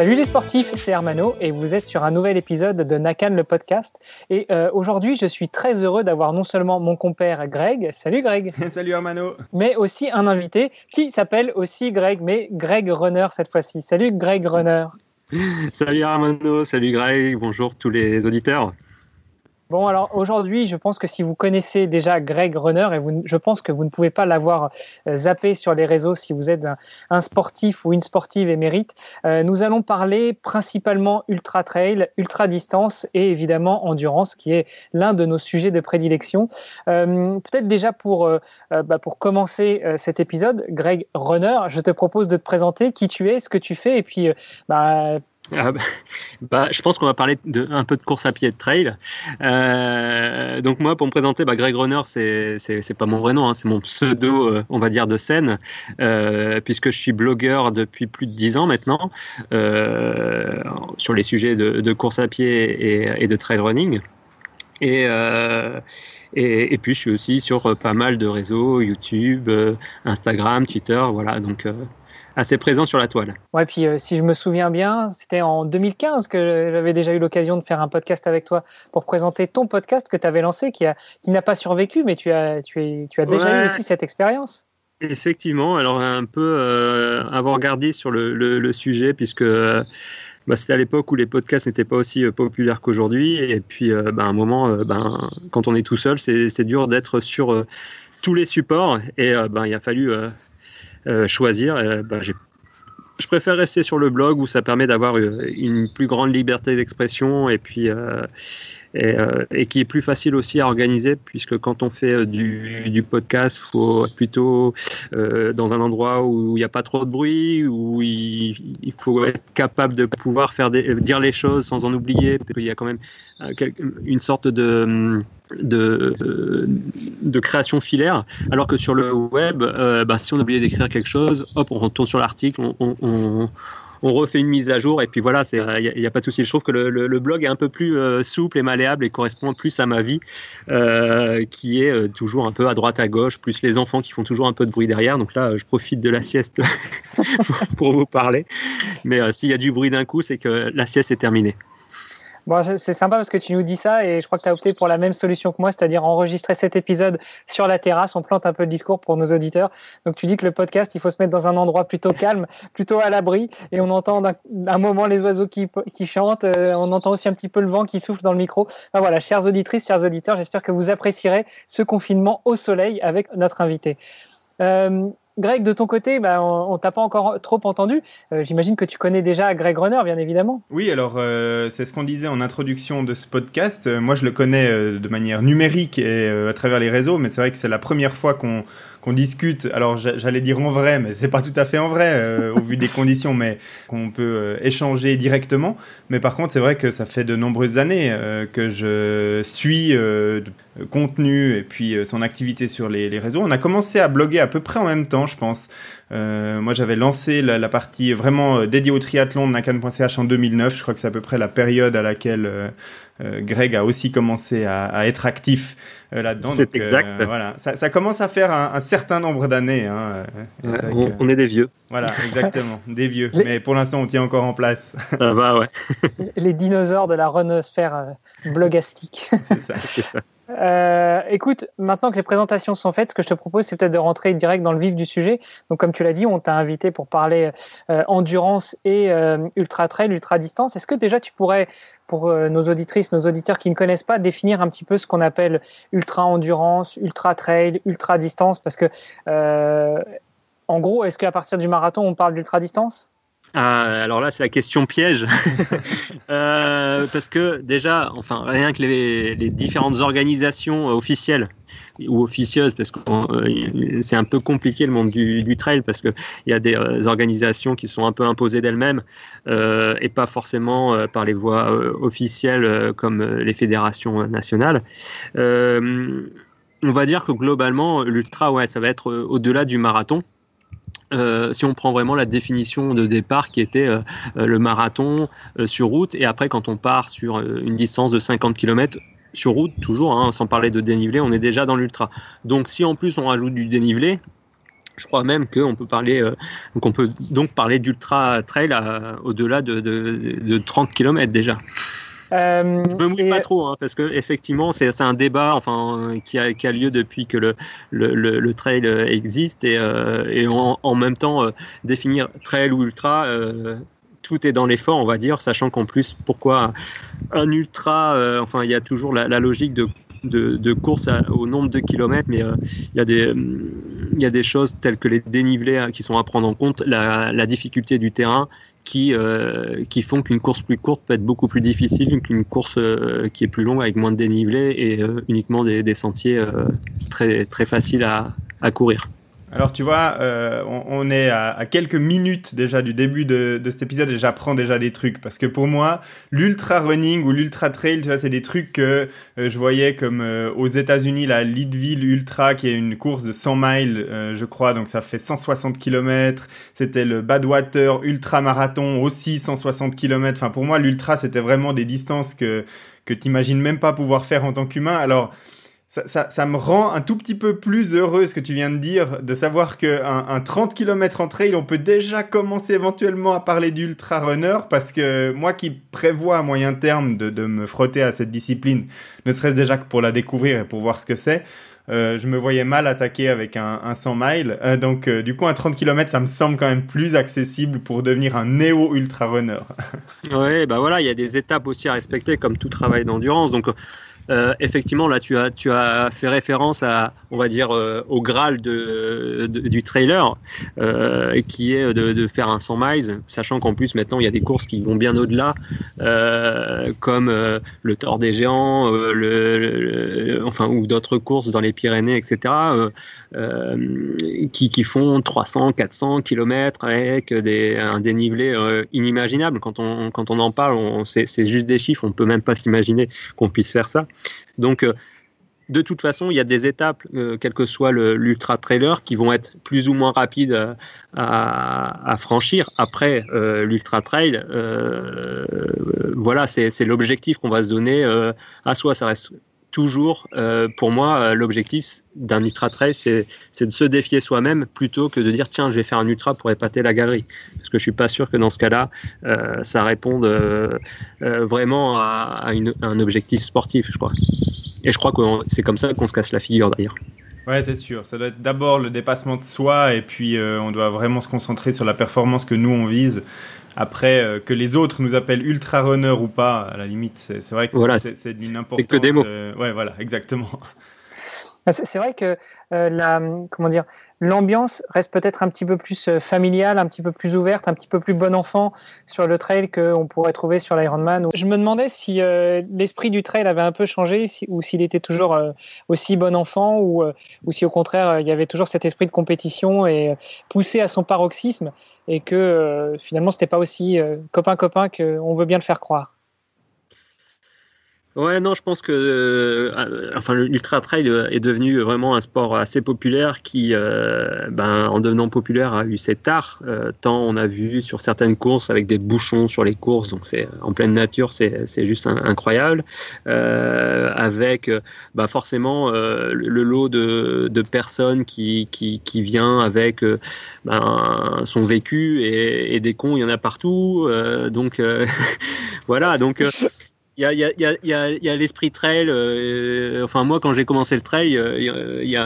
Salut les sportifs, c'est Hermano et vous êtes sur un nouvel épisode de Nakan le podcast. Et euh, aujourd'hui, je suis très heureux d'avoir non seulement mon compère Greg, salut Greg, Salut Hermano. mais aussi un invité qui s'appelle aussi Greg, mais Greg Runner cette fois-ci. Salut Greg Runner. Salut Armando, salut Greg, bonjour tous les auditeurs. Bon, alors aujourd'hui, je pense que si vous connaissez déjà Greg Runner, et vous, je pense que vous ne pouvez pas l'avoir euh, zappé sur les réseaux si vous êtes un, un sportif ou une sportive émérite, euh, nous allons parler principalement ultra trail, ultra distance et évidemment endurance, qui est l'un de nos sujets de prédilection. Euh, Peut-être déjà pour, euh, euh, bah, pour commencer cet épisode, Greg Runner, je te propose de te présenter qui tu es, ce que tu fais, et puis bah, Ah bah, bah, je pense qu'on va parler un peu de course à pied et de trail. Euh, donc moi, pour me présenter, bah, Greg Runner, c'est pas mon vrai nom, hein, c'est mon pseudo, euh, on va dire, de scène, euh, puisque je suis blogueur depuis plus de dix ans maintenant sur les sujets de, course à pied et, de trail running. Et, et, puis je suis aussi sur pas mal de réseaux, YouTube, Instagram, Twitter, voilà, donc assez présent sur la toile. Ouais, puis euh, si je me souviens bien, c'était en 2015 que j'avais déjà eu l'occasion de faire un podcast avec toi pour présenter ton podcast que tu avais lancé, qui, a, qui n'a pas survécu, mais tu as, tu es, tu as déjà Ouais. eu aussi cette expérience. Effectivement, alors un peu euh, avant-gardiste sur le, le, le sujet, puisque euh, bah, c'était à l'époque où les podcasts n'étaient pas aussi euh, populaires qu'aujourd'hui. Et puis, euh, bah, à un moment, ben, quand on est tout seul, c'est dur d'être sur tous les supports. Et ben, il a fallu choisir. Et, ben, j'ai- je préfère rester sur le blog où ça permet d'avoir euh, une plus grande liberté d'expression et puis euh, et, euh, qui est plus facile aussi à organiser puisque quand on fait euh, du, du podcast, faut être plutôt euh, dans un endroit où il n'y a pas trop de bruit, où il, il faut être capable de pouvoir faire dire les choses sans en oublier, qu'il y a quand même euh, une sorte de de, création filaire, alors que sur le web, euh, bah, si on a oublié d'écrire quelque chose, hop, on retourne sur l'article, on, refait une mise à jour, et puis voilà, il n'y a, pas de souci. Je trouve que le, blog est un peu plus euh, souple et malléable et correspond plus à ma vie, euh, qui est toujours un peu à droite à gauche, plus les enfants qui font toujours un peu de bruit derrière. Donc là, je profite de la sieste pour vous parler. Mais s'il y a du bruit d'un coup, c'est que la sieste est terminée. Bon, c'est sympa parce que tu nous dis ça et je crois que tu as opté pour la même solution que moi, c'est-à-dire enregistrer cet épisode sur la terrasse. On plante un peu le discours pour nos auditeurs. Donc tu dis que le podcast, il faut se mettre dans un endroit plutôt calme, plutôt à l'abri et on entend d'un un moment les oiseaux qui, chantent, euh, on entend aussi un petit peu le vent qui souffle dans le micro. Voilà, chères auditrices, chers auditeurs, j'espère que vous apprécierez ce confinement au soleil avec notre invité. Euh, Greg, de ton côté, bah, on, t'a pas encore trop entendu. Euh, J'imagine que tu connais déjà Greg Runner, bien évidemment. Oui, alors euh, c'est ce qu'on disait en introduction de ce podcast. Euh, moi, je le connais de manière numérique et à travers les réseaux, mais c'est vrai que c'est la première fois qu'on qu'on discute. Alors, j'allais dire en vrai, mais c'est pas tout à fait en vrai euh, au vu des conditions, mais qu'on peut euh, échanger directement. Mais par contre, c'est vrai que ça fait de nombreuses années euh, que je suis euh, contenu et puis euh, son activité sur les, les réseaux. On a commencé à bloguer à peu près en même temps, je pense. Euh, moi, j'avais lancé la, la, partie vraiment dédiée au triathlon de nakan.ch en 2009. Je crois que c'est à peu près la période à laquelle euh, euh, Greg a aussi commencé à, à être actif euh, là-dedans. C'est exact. voilà, ça, ça, commence à faire un, un certain nombre d'années. Hein. Ouais, on, que... on, est des vieux. Voilà, exactement, des vieux. Mais pour l'instant, on tient encore en place. Ah bah ouais. Les dinosaures de la runosphère euh, blogastique. C'est ça. ça. Euh, écoute, maintenant que les présentations sont faites, ce que je te propose, c'est peut-être de rentrer direct dans le vif du sujet. Donc, comme tu l'as dit, on t'a invité pour parler euh, endurance et euh, ultra trail, ultra distance. Est-ce que déjà tu pourrais, pour nos auditrices, nos auditeurs qui ne connaissent pas, définir un petit peu ce qu'on appelle ultra endurance, ultra trail, ultra distance? Parce que, en gros, est-ce qu'à partir du marathon, on parle d'ultra distance? Ah, alors là, c'est la question piège. euh, parce que déjà, enfin, rien que les, les différentes organisations officielles ou officieuses, parce que euh, c'est un peu compliqué le monde du, du trail, parce qu'il y a des euh, organisations qui sont un peu imposées d'elles-mêmes euh, et pas forcément euh, par les voies euh, officielles comme les fédérations nationales. Euh, on va dire que globalement, l'ultra, ouais, ça va être euh, au-delà du marathon. Euh, si on prend vraiment la définition de départ qui était euh, le marathon euh, sur route et après quand on part sur euh, une distance de 50 km sur route toujours hein, sans parler de dénivelé on est déjà dans l'ultra donc si en plus on rajoute du dénivelé Je crois même qu'on peut parler, donc on peut donc parler d'ultra trail au-delà de, de, 30 km déjà. Euh, je me mouille pas trop, hein, parce que effectivement, c'est un débat, enfin, qui a, qui a, lieu depuis que le, le, le, trail existe, et, et en, en, même temps, définir trail ou ultra, tout est dans l'effort, on va dire, sachant qu'en plus, pourquoi un ultra, euh, enfin, il y a toujours la, logique de, de, course au nombre de kilomètres, mais euh, il, y a des, il y a des choses telles que les dénivelés hein, qui sont à prendre en compte, la, difficulté du terrain qui, euh, qui font qu'une course plus courte peut être beaucoup plus difficile qu'une course qui est plus longue avec moins de dénivelé et uniquement des, sentiers très, très faciles à courir. Alors tu vois, euh, on, est à, quelques minutes déjà du début de, cet épisode et j'apprends déjà des trucs parce que pour moi, l'ultra running ou l'ultra trail, tu vois, c'est des trucs que euh, je voyais comme euh, aux États-Unis la Leadville Ultra qui est une course de 100 miles, je crois, donc ça fait 160 km. C'était le Badwater Ultra Marathon aussi 160 km. Enfin pour moi, l'ultra c'était vraiment des distances que que t'imagines même pas pouvoir faire en tant qu'humain. Alors ça, ça, ça, me rend un tout petit peu plus heureux ce que tu viens de dire, de savoir qu'un un 30 km en trail, on peut déjà commencer éventuellement à parler d'ultra runner, parce que moi qui prévois à moyen terme de, de me frotter à cette discipline, ne serait-ce déjà que pour la découvrir et pour voir ce que c'est, euh, je me voyais mal attaquer avec un, un 100 miles. Euh, donc, euh, du coup, un 30 km, ça me semble quand même plus accessible pour devenir un néo-ultra runner. oui, bah voilà, il y a des étapes aussi à respecter, comme tout travail d'endurance. Donc, euh, effectivement, là, tu as, tu as fait référence à, on va dire, euh, au Graal du trailer, euh, qui est de, faire un 100 miles, sachant qu'en plus, maintenant, il y a des courses qui vont bien au-delà, comme le Tour des Géants, enfin, ou d'autres courses dans les Pyrénées, etc., qui, qui, font 300, 400 km avec un dénivelé inimaginable. Quand on, quand on en parle, c'est juste des chiffres, on peut même pas s'imaginer qu'on puisse faire ça. Donc, euh, de toute façon, il y a des étapes, euh, quel que soit l'ultra trailer, qui vont être plus ou moins rapides euh, à, franchir. Après l'ultra trail, voilà, c'est l'objectif qu'on va se donner à soi. Ça reste toujours, euh, pour moi, euh, l'objectif d'un ultra trail, c'est, de se défier soi-même plutôt que de dire tiens, je vais faire un ultra pour épater la galerie. Parce que je suis pas sûr que dans ce cas-là, euh, ça réponde vraiment à, un objectif sportif, je crois. Et je crois que c'est comme ça qu'on se casse la figure d'ailleurs. Ouais, c'est sûr. Ça doit être d'abord le dépassement de soi et puis on doit vraiment se concentrer sur la performance que nous on vise après, euh, que les autres nous appellent ultra runner ou pas, à la limite, c'est vrai que c'est d'une importance. que des mots. Euh, ouais, voilà, exactement. Bah, c'est vrai que euh, la, l'ambiance reste peut-être un petit peu plus euh, familiale, un petit peu plus ouverte, un petit peu plus bon enfant sur le trail qu'on pourrait trouver sur l'Ironman. Je me demandais si euh, l'esprit du trail avait un peu changé ou s'il était toujours aussi bon enfant ou, ou si au contraire il y avait toujours cet esprit de compétition et poussé à son paroxysme et que finalement c'était pas aussi copain-copain qu'on veut bien le faire croire. Ouais, non, je pense que euh, enfin, l'ultra trail est devenu vraiment un sport assez populaire qui, euh, ben, en devenant populaire, a eu cet art. Euh, tant on a vu sur certaines courses avec des bouchons sur les courses, donc c'est en pleine nature, c'est juste incroyable. avec bah, forcément le lot de, de personnes qui, qui, qui, vient avec ben, son vécu et, et, des cons, il y en a partout. donc voilà, donc il y a, l'esprit trail. Euh, enfin, moi, quand j'ai commencé le trail, euh, il y,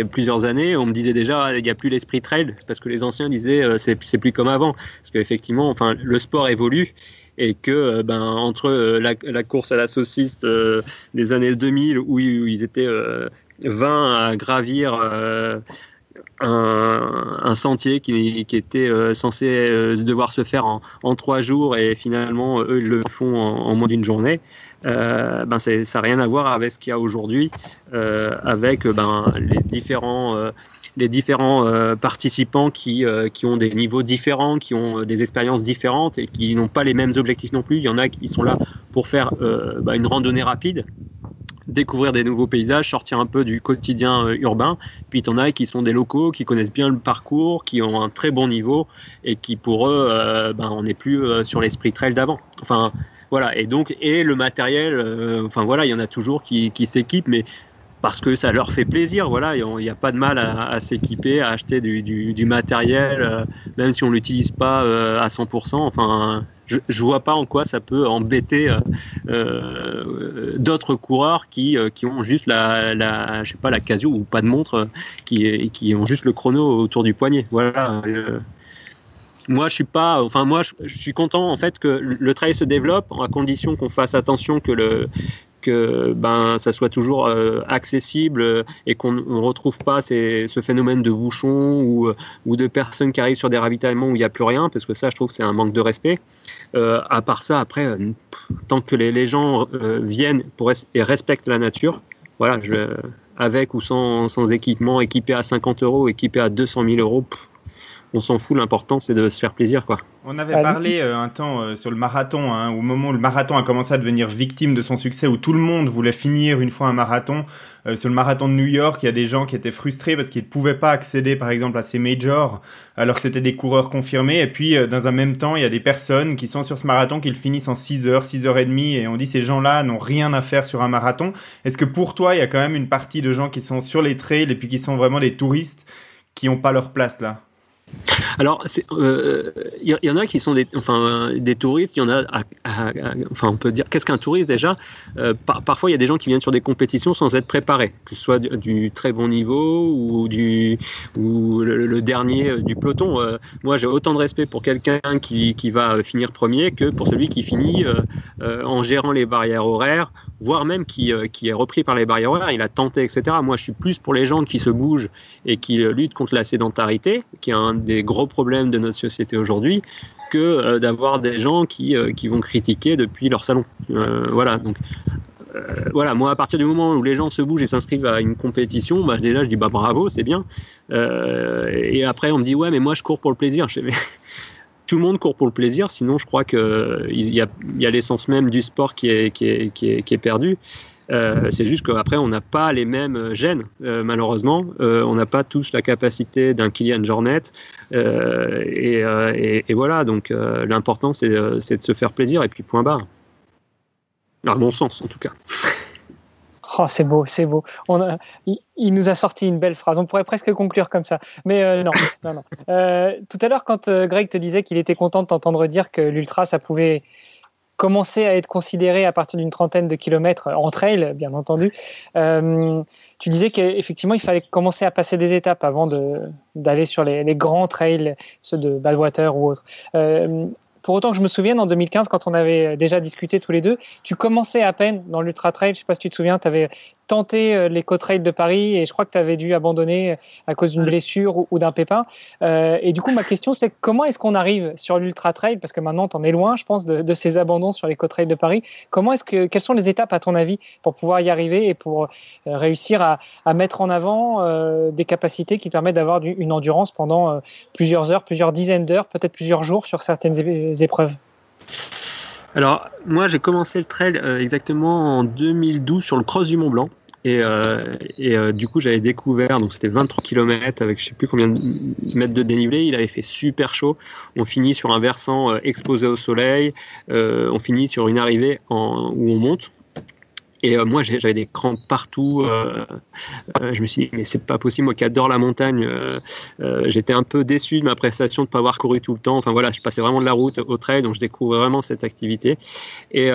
a, plusieurs années, on me disait déjà, il n'y a plus l'esprit trail, parce que les anciens disaient, euh, c'est, plus comme avant. Parce qu'effectivement, enfin, le sport évolue et que ben, entre la, la, course à la saucisse des années 2000 où, ils étaient 20 à gravir un, sentier qui, était euh, censé euh, devoir se faire en, trois jours et finalement eux ils le font en, moins d'une journée. Euh, ben ça n'a rien à voir avec ce qu'il y a aujourd'hui, euh, avec ben, les différents les différents participants qui, qui ont des niveaux différents, qui ont des expériences différentes et qui n'ont pas les mêmes objectifs non plus. Il y en a qui sont là pour faire ben, une randonnée rapide découvrir des nouveaux paysages, sortir un peu du quotidien euh, urbain. Puis il y en a qui sont des locaux, qui connaissent bien le parcours, qui ont un très bon niveau et qui pour eux, euh, ben, on n'est plus euh, sur l'esprit trail d'avant. Enfin voilà, et donc et le matériel, enfin voilà, il y en a toujours qui, qui s'équipent, mais parce que ça leur fait plaisir. Voilà, il n'y a pas de mal à, s'équiper, à acheter du, matériel, euh, même si on l'utilise pas euh, à 100%. Enfin, je, ne vois pas en quoi ça peut embêter euh, d'autres coureurs qui, qui ont juste la, la, je sais pas, la Casio ou pas de montre, qui, qui ont juste le chrono autour du poignet. Voilà moi je suis pas enfin moi je, suis content en fait que le trail se développe à condition qu'on fasse attention que le que ben ça soit toujours euh, accessible et qu'on ne retrouve pas ces, ce phénomène de bouchons ou, ou de personnes qui arrivent sur des ravitaillements où il n'y a plus rien parce que ça je trouve c'est un manque de respect. Euh, à part ça après euh, tant que les, les gens viennent pour et respectent la nature voilà je, avec ou sans, sans équipement équipé à 50 euros équipé à 200 000 euros on s'en fout. L'important, c'est de se faire plaisir, quoi. On avait parlé euh, un temps euh, sur le marathon, hein, au moment où le marathon a commencé à devenir victime de son succès, où tout le monde voulait finir une fois un marathon. Euh, sur le marathon de New York, il y a des gens qui étaient frustrés parce qu'ils ne pouvaient pas accéder, par exemple, à ces majors, alors que c'était des coureurs confirmés. Et puis, dans un même temps, il y a des personnes qui sont sur ce marathon, qui le finissent en 6 heures, 6 heures et demie, et on dit ces gens-là n'ont rien à faire sur un marathon. Est-ce que pour toi, il y a quand même une partie de gens qui sont sur les trails et puis qui sont vraiment des touristes qui n'ont pas leur place là? Alors, il euh, y, en a qui sont des, enfin, des touristes, il y en a, enfin, on peut dire, qu'est-ce qu'un touriste déjà? Euh, Parfois, il y a des gens qui viennent sur des compétitions sans être préparés, que ce soit du, très bon niveau ou, du, ou le, dernier du peloton. Euh, moi, j'ai autant de respect pour quelqu'un qui, qui, va finir premier que pour celui qui finit en gérant les barrières horaires, voire même qui, qui est repris par les barrières horaires, il a tenté, etc. Moi, je suis plus pour les gens qui se bougent et qui luttent contre la sédentarité, qui est un des gros problèmes de notre société aujourd'hui que euh, d'avoir des gens qui, euh, qui vont critiquer depuis leur salon. Euh, voilà, donc voilà, moi à partir du moment où les gens se bougent et s'inscrivent à une compétition, bah, déjà je dis bah bravo, c'est bien. et après on me dit ouais mais moi je cours pour le plaisir. Je mais tout le monde court pour le plaisir, sinon je crois qu'il y a, y a l'essence même du sport qui est, qui est, qui est, qui est perdue. Euh, c'est juste qu'après, on n'a pas les mêmes gènes, euh, malheureusement. Euh, on n'a pas tous la capacité d'un Kylian Jornet. Et, et, voilà, donc l'important, c'est de se faire plaisir et puis point barre. Le bon sens, en tout cas. Oh, c'est beau, c'est beau. On il, nous a sorti une belle phrase. On pourrait presque conclure comme ça. Mais non, non, non. tout à l'heure, quand Greg te disait qu'il était content de t'entendre dire que l'ultra, ça pouvait commencer à être considéré à partir d'une trentaine de kilomètres en trail, bien entendu. Euh, tu disais qu'effectivement, il fallait commencer à passer des étapes avant d'aller sur les, grands trails, ceux de Badwater ou autres. Euh, pour autant que je me souvienne, en 2015, quand on avait déjà discuté tous les deux, tu commençais à peine dans l'ultra trail. Je ne sais pas si tu te souviens, tu avais tenté euh, côtes de Paris et je crois que tu avais dû abandonner euh, à cause d'une blessure ou, d'un pépin. Euh, et du coup, ma question, c'est comment est-ce qu'on arrive sur l'ultra trail Parce que maintenant, tu en es loin, je pense, de, ces abandons sur les côtes de Paris. Comment est-ce que, quelles sont les étapes, à ton avis, pour pouvoir y arriver et pour réussir à, mettre en avant des capacités qui permettent d'avoir une endurance pendant plusieurs heures, plusieurs dizaines d'heures, peut-être plusieurs jours sur certaines épreuves? Alors, moi, j'ai commencé le trail exactement en 2012 sur le Cross du Mont Blanc. Et, euh, euh, du coup, j'avais découvert, donc c'était 23 km avec je sais plus combien de mètres de dénivelé. Il avait fait super chaud. On finit sur un versant euh, exposé au soleil. on finit sur une arrivée où on monte. Et euh, moi, j'avais des crampes partout. Euh, euh, je me suis dit, mais c'est pas possible. Moi qui adore la montagne, j'étais un peu déçu de ma prestation de ne pas avoir couru tout le temps. Enfin voilà, je passais vraiment de la route au trail, donc je découvre vraiment cette activité. Et,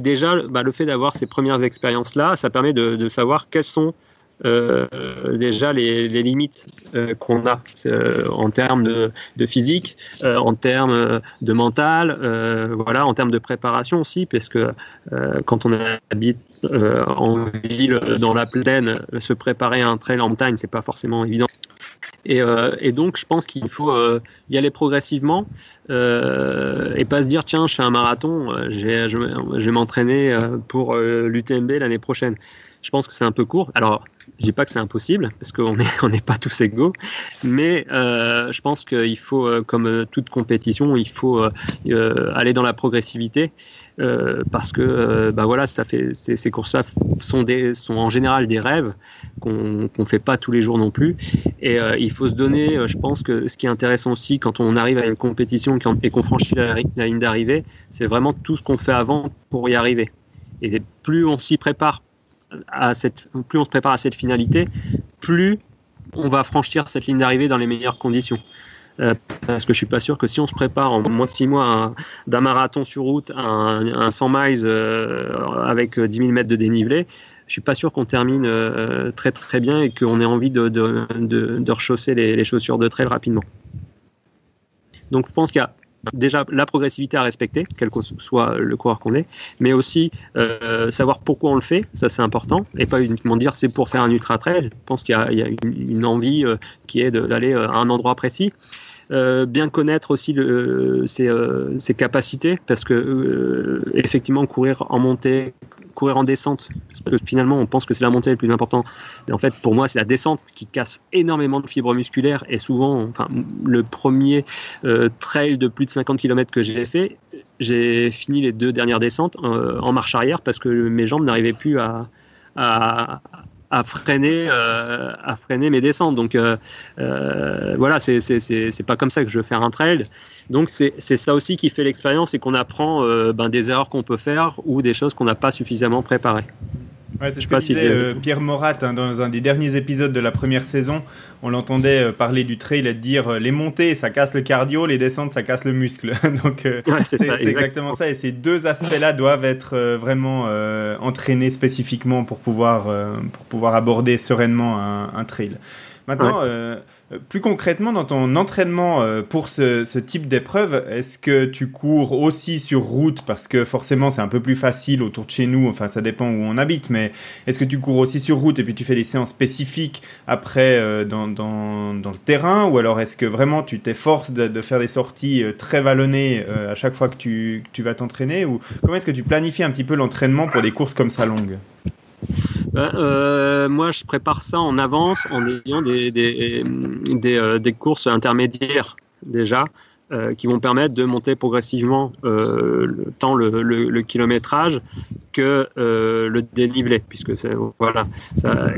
déjà, bah, le fait d'avoir ces premières expériences-là, ça permet de, savoir quelles sont déjà les, limites euh, qu'on a euh, en termes de, physique, en termes de mental, voilà, en termes de préparation aussi, parce que quand on habite en ville, dans la plaine, se préparer à un trail en montagne, c'est pas forcément évident. Et, donc, je pense qu'il faut y aller progressivement euh, et pas se dire tiens, je fais un marathon, je vais m'entraîner pour l'UTMB l'année prochaine. Je pense que c'est un peu court. Alors, je dis pas que c'est impossible parce qu'on n'est pas tous égaux, mais euh, je pense qu'il faut, euh, comme euh, toute compétition, il faut aller dans la progressivité parce que bah voilà, ça fait ces, courses-là sont sont en général des rêves qu'on qu'on fait pas tous les jours non plus, et il faut se donner. je pense que ce qui est intéressant aussi quand on arrive à une compétition et qu'on franchit la, la ligne d'arrivée, c'est vraiment tout ce qu'on fait avant pour y arriver. Et plus on s'y prépare plus on se prépare à cette finalité, plus on va franchir cette ligne d'arrivée dans les meilleures conditions. Euh, parce que je suis pas sûr que si on se prépare en moins de 6 mois d'un marathon sur route à un, 100 miles euh, avec 10 000 mètres de dénivelé, je suis pas sûr qu'on termine euh, très très bien et qu'on ait envie de, rechausser les, les, chaussures de trail rapidement. Donc je pense qu'il y a déjà la progressivité à respecter, quel que soit le coureur qu'on est, mais aussi euh, savoir pourquoi on le fait, ça c'est important, et pas uniquement dire c'est pour faire un ultra trail. Je pense qu'il y, a une, envie euh, qui est d'aller euh, à un endroit précis. bien connaître aussi ses, ses, capacités parce que effectivement courir en montée courir en descente. Parce que finalement, on pense que c'est la montée le plus important. Mais en fait, pour moi, c'est la descente qui casse énormément de fibres musculaires. Et souvent, enfin, le premier euh, trail de plus de 50 km que j'ai fait, j'ai fini les deux dernières descentes euh, en marche arrière parce que mes jambes n'arrivaient plus à, à, à freiner, euh, à freiner mes descentes. Donc euh, euh, voilà, c'est pas comme ça que je veux faire un trail. Donc c'est ça aussi qui fait l'expérience et qu'on apprend ben, des erreurs qu'on peut faire ou des choses qu'on n'a pas suffisamment préparées. Ouais, c'est ce que disait euh, Pierre Morat hein, dans un des derniers épisodes de la première saison. On l'entendait euh, parler du trail et dire euh, les montées ça casse le cardio, les descentes ça casse le muscle. Donc c'est exactement ça. Et ces deux aspects-là doivent être vraiment entraînés spécifiquement pour pouvoir pour pouvoir aborder sereinement un, un trail. Maintenant. Plus concrètement, dans ton entraînement euh, pour ce, ce type d'épreuve, est-ce que tu cours aussi sur route? Parce que forcément c'est un peu plus facile autour de chez nous, enfin ça dépend où on habite, mais est-ce que tu cours aussi sur route et puis tu fais des séances spécifiques après euh, dans, dans, dans, le terrain? Ou alors est-ce que vraiment tu t'efforces de, de, faire des sorties très vallonnées à chaque fois que tu, que tu vas t'entraîner? Ou comment est-ce que tu planifies un petit peu l'entraînement pour des courses comme ça longues? Euh, moi, je prépare ça en avance en ayant des, des, des, euh, courses intermédiaires déjà. Euh, qui vont permettre de monter progressivement tant le, kilométrage que le dénivelé, puisque voilà.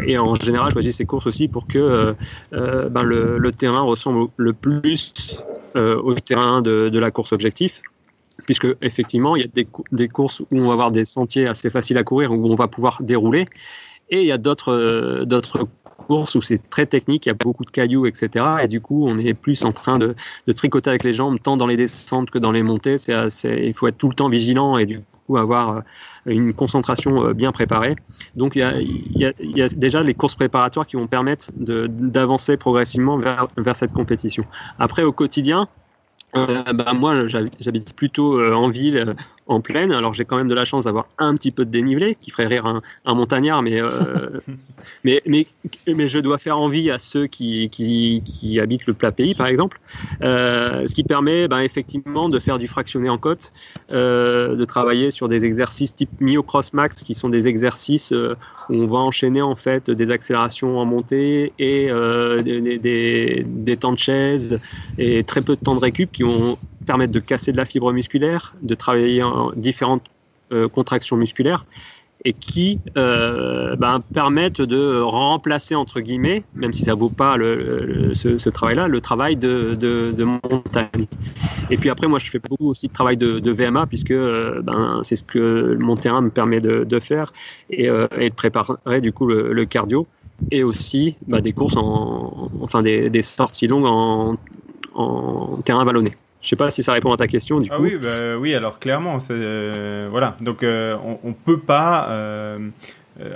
Et en général, je choisis ces courses aussi pour que ben le, le, terrain ressemble le plus au terrain de, de, la course objectif puisque effectivement, il y a des, des, courses où on va avoir des sentiers assez faciles à courir, où on va pouvoir dérouler, et il y a d'autres euh, d'autres courses où c'est très technique, il y a beaucoup de cailloux, etc. Et du coup, on est plus en train de, de tricoter avec les jambes, tant dans les descentes que dans les montées. C'est il faut être tout le temps vigilant et du coup avoir euh, une concentration euh, bien préparée. Donc il y a, il y a, il y a déjà les courses préparatoires qui vont permettre d'avancer progressivement vers, vers cette compétition. Après, au quotidien, euh, bah, moi, j'habite plutôt euh, en ville, euh, en plaine. Alors, j'ai quand même de la chance d'avoir un petit peu de dénivelé, qui ferait rire un, un montagnard, mais, mais, mais, mais, je dois faire envie à ceux qui, qui, qui habitent le plat pays, par exemple. ce qui permet bah, effectivement de faire du fractionné en côte, de travailler sur des exercices type Mio Cross Max, qui sont des exercices où on va enchaîner en fait des accélérations en montée et des, des, des, temps de chaise et très peu de temps de récup qui vont permettre de casser de la fibre musculaire, de travailler en différentes euh, contractions musculaires et qui euh, ben, permettent de remplacer, entre guillemets, même si ça ne vaut pas le, ce, travail-là, le travail de, de, montagne. Et puis après, moi, je fais beaucoup aussi de travail de, VMA, puisque euh, ben, c'est ce que mon terrain me permet de, faire, et, euh, et, de préparer du coup le, le cardio, et aussi ben, des courses, en, enfin des, des sorties longues en, en terrain vallonné. Je sais pas si ça répond à ta question. Du ah coup. oui, bah, oui, alors clairement, euh, voilà. Donc euh, on, on, peut pas euh,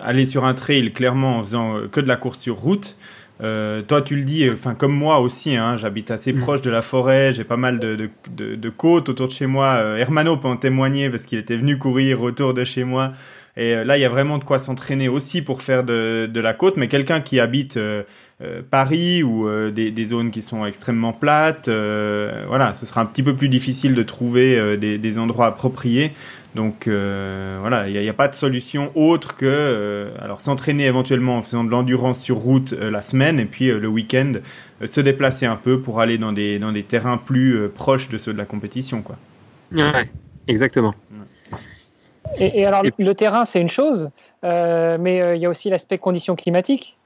aller sur un trail clairement en faisant que de la course sur route. Toi, tu le dis, enfin comme moi aussi, hein, j'habite assez mmh. proche de la forêt, j'ai pas mal de, de, de, de, côtes autour de chez moi. Hermano peut en témoigner parce qu'il était venu courir autour de chez moi. Et là, il y a vraiment de quoi s'entraîner aussi pour faire de, de la côte. Mais quelqu'un qui habite Paris ou euh, des, des, zones qui sont extrêmement plates. Euh, voilà, ce sera un petit peu plus difficile de trouver des, des, endroits appropriés. Donc voilà, il n'y a, a, pas de solution autre que alors s'entraîner éventuellement en faisant de l'endurance sur route la semaine et puis le week-end se déplacer un peu pour aller dans des, dans des terrains plus proches de ceux de la compétition. Quoi. Ouais, exactement. Et, et, alors, et le terrain, c'est une chose, euh, mais il y a aussi l'aspect conditions climatiques.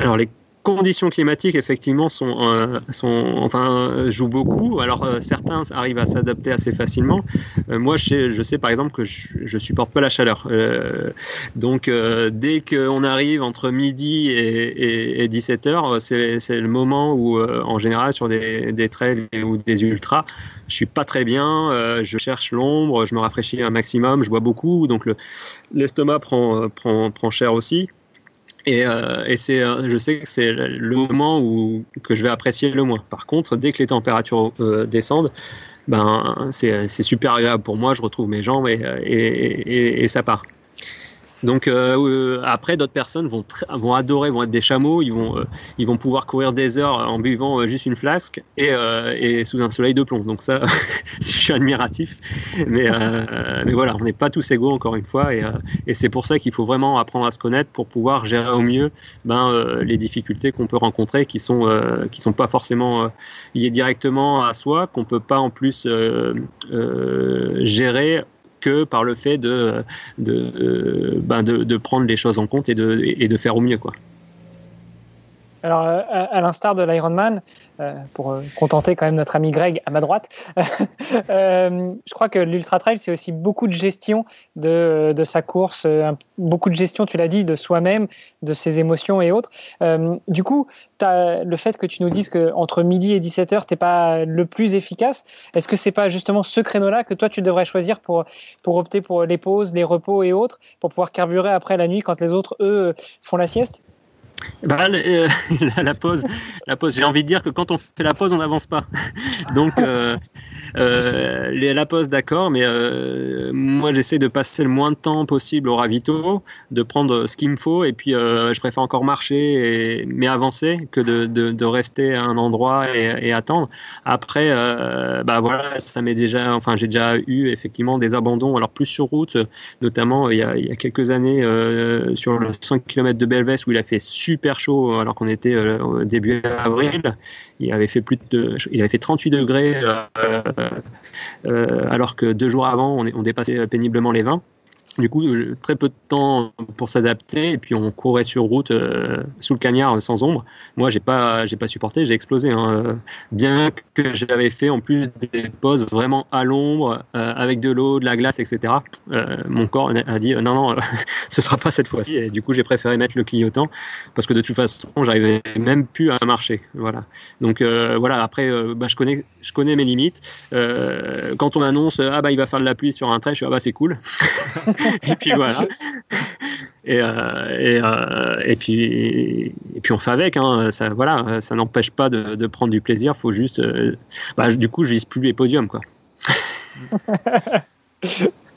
Alors les conditions climatiques effectivement sont, euh, sont enfin jouent beaucoup. Alors euh, certains arrivent à s'adapter assez facilement. Euh, moi, je, sais, par exemple que je, je supporte pas la chaleur. donc dès qu'on arrive entre midi et, et, 17 heures, c'est le moment où en général sur des trails ou des ultras, je suis pas très bien. je cherche l'ombre, je me rafraîchis un maximum, je bois beaucoup, donc l'estomac prend, prend prend cher aussi. Et, euh, et c'est, euh, je sais que c'est le moment où que je vais apprécier le moins. Par contre, dès que les températures euh, descendent, ben c'est, super agréable pour moi. Je retrouve mes jambes et, et ça part. Donc euh, euh, après, d'autres personnes vont, vont adorer, vont être des chameaux, ils vont, euh, ils vont pouvoir courir des heures en buvant juste une flasque et, et, sous un soleil de plomb. Donc ça, je suis admiratif. Mais, mais voilà, on n'est pas tous égaux encore une fois, et, et c'est pour ça qu'il faut vraiment apprendre à se connaître pour pouvoir gérer au mieux ben, les difficultés qu'on peut rencontrer, qui sont sont pas forcément liées directement à soi, qu'on peut pas en plus gérer que par le fait de, de, euh, ben de, de, prendre les choses en compte et de, de faire au mieux. Quoi. Alors, euh, à, l'instar de l'Ironman, euh, pour euh, contenter quand même notre ami Greg à ma droite, je crois que l'Ultra Trail, c'est aussi beaucoup de gestion de, sa course, beaucoup de gestion, tu l'as dit, de soi-même, de ses émotions et autres. du coup, le fait que tu nous dises qu'entre midi et 17h, tu n'es pas le plus efficace, est-ce que c'est pas justement ce créneau-là que toi, tu devrais choisir pour, pour opter pour les pauses, les repos et autres, pour pouvoir carburer après la nuit quand les autres, eux, font la sieste? Bah, euh, la pause, la pause. J'ai envie de dire que quand on fait la pause, on n'avance pas. Donc, euh, euh, la pause, d'accord, mais moi j'essaie de passer le moins de temps possible au ravito, de prendre ce qu'il me faut, et puis je préfère encore marcher, et, mais avancer, que de, de, rester à un endroit et, attendre. Après, bah voilà, ça m'est déjà, enfin j'ai déjà eu effectivement des abandons, alors plus sur route, notamment il y a, il y a quelques années sur le 5 km de Belvès où il a fait super chaud alors qu'on était au début avril. Il avait fait plus de, il avait fait 38 degrés euh, alors que deux jours avant, on dépassait péniblement les 20. Du coup, euh, très peu de temps pour s'adapter et puis on courait sur route euh, sous le cagnard sans ombre. Moi, j'ai pas, j'ai pas supporté, j'ai explosé. Hein. Bien que j'avais fait en plus des pauses vraiment à l'ombre euh, avec de l'eau, de la glace, etc. mon corps a dit non, non, ce sera pas cette fois-ci. Et du coup, j'ai préféré mettre le clignotant parce que de toute façon, j'arrivais même plus à marcher. Voilà. Donc voilà. Après, bah, je connais, je connais mes limites. quand on annonce ah bah il va faire de la pluie sur un trait, je suis ah bah c'est cool. et puis voilà. Et, euh, et, euh, et, puis, et puis on fait avec. Hein. Ça, voilà, ça n'empêche pas de, prendre du plaisir. Faut juste. Euh, bah, du coup, je vise plus les podiums, quoi.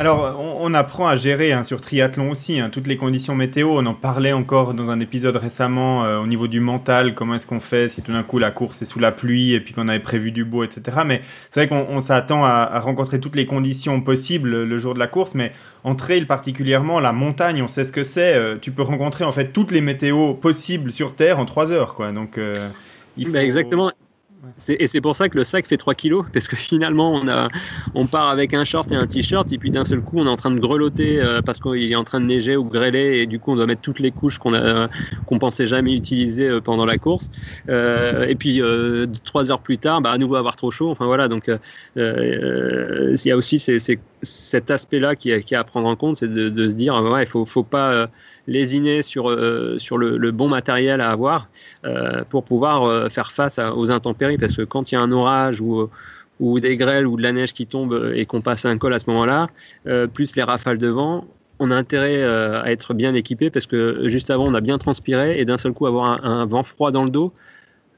Alors, on, apprend à gérer hein, sur triathlon aussi hein, toutes les conditions météo. On en parlait encore dans un épisode récemment euh, au niveau du mental. Comment est-ce qu'on fait si tout d'un coup la course est sous la pluie et puis qu'on avait prévu du beau, etc. Mais c'est vrai qu'on s'attend à, à, rencontrer toutes les conditions possibles le jour de la course. Mais en trail particulièrement, la montagne, on sait ce que c'est. Euh, tu peux rencontrer en fait toutes les météos possibles sur Terre en trois heures, quoi. Donc, euh, il bah, faut... exactement. Et c'est pour ça que le sac fait 3 kilos, parce que finalement, on, a, on part avec un short et un t-shirt, et puis d'un seul coup, on est en train de grelotter euh, parce qu'il est en train de neiger ou grêler, et du coup, on doit mettre toutes les couches qu'on qu'on pensait jamais utiliser euh, pendant la course. Euh, et puis, euh, trois heures plus tard, bah, à nouveau avoir trop chaud. Enfin voilà, donc euh, il y a aussi cet aspect-là qui, qui, est à prendre en compte, c'est de, de, se dire, ouais, il faut, faut pas lésiner sur, euh, sur le, bon matériel à avoir euh, pour pouvoir euh, faire face aux intempéries. Parce que quand il y a un orage ou, ou des grêles ou de la neige qui tombe et qu'on passe un col à ce moment-là, plus les rafales de vent, on a intérêt à être bien équipé parce que juste avant, on a bien transpiré et d'un seul coup, avoir un vent froid dans le dos,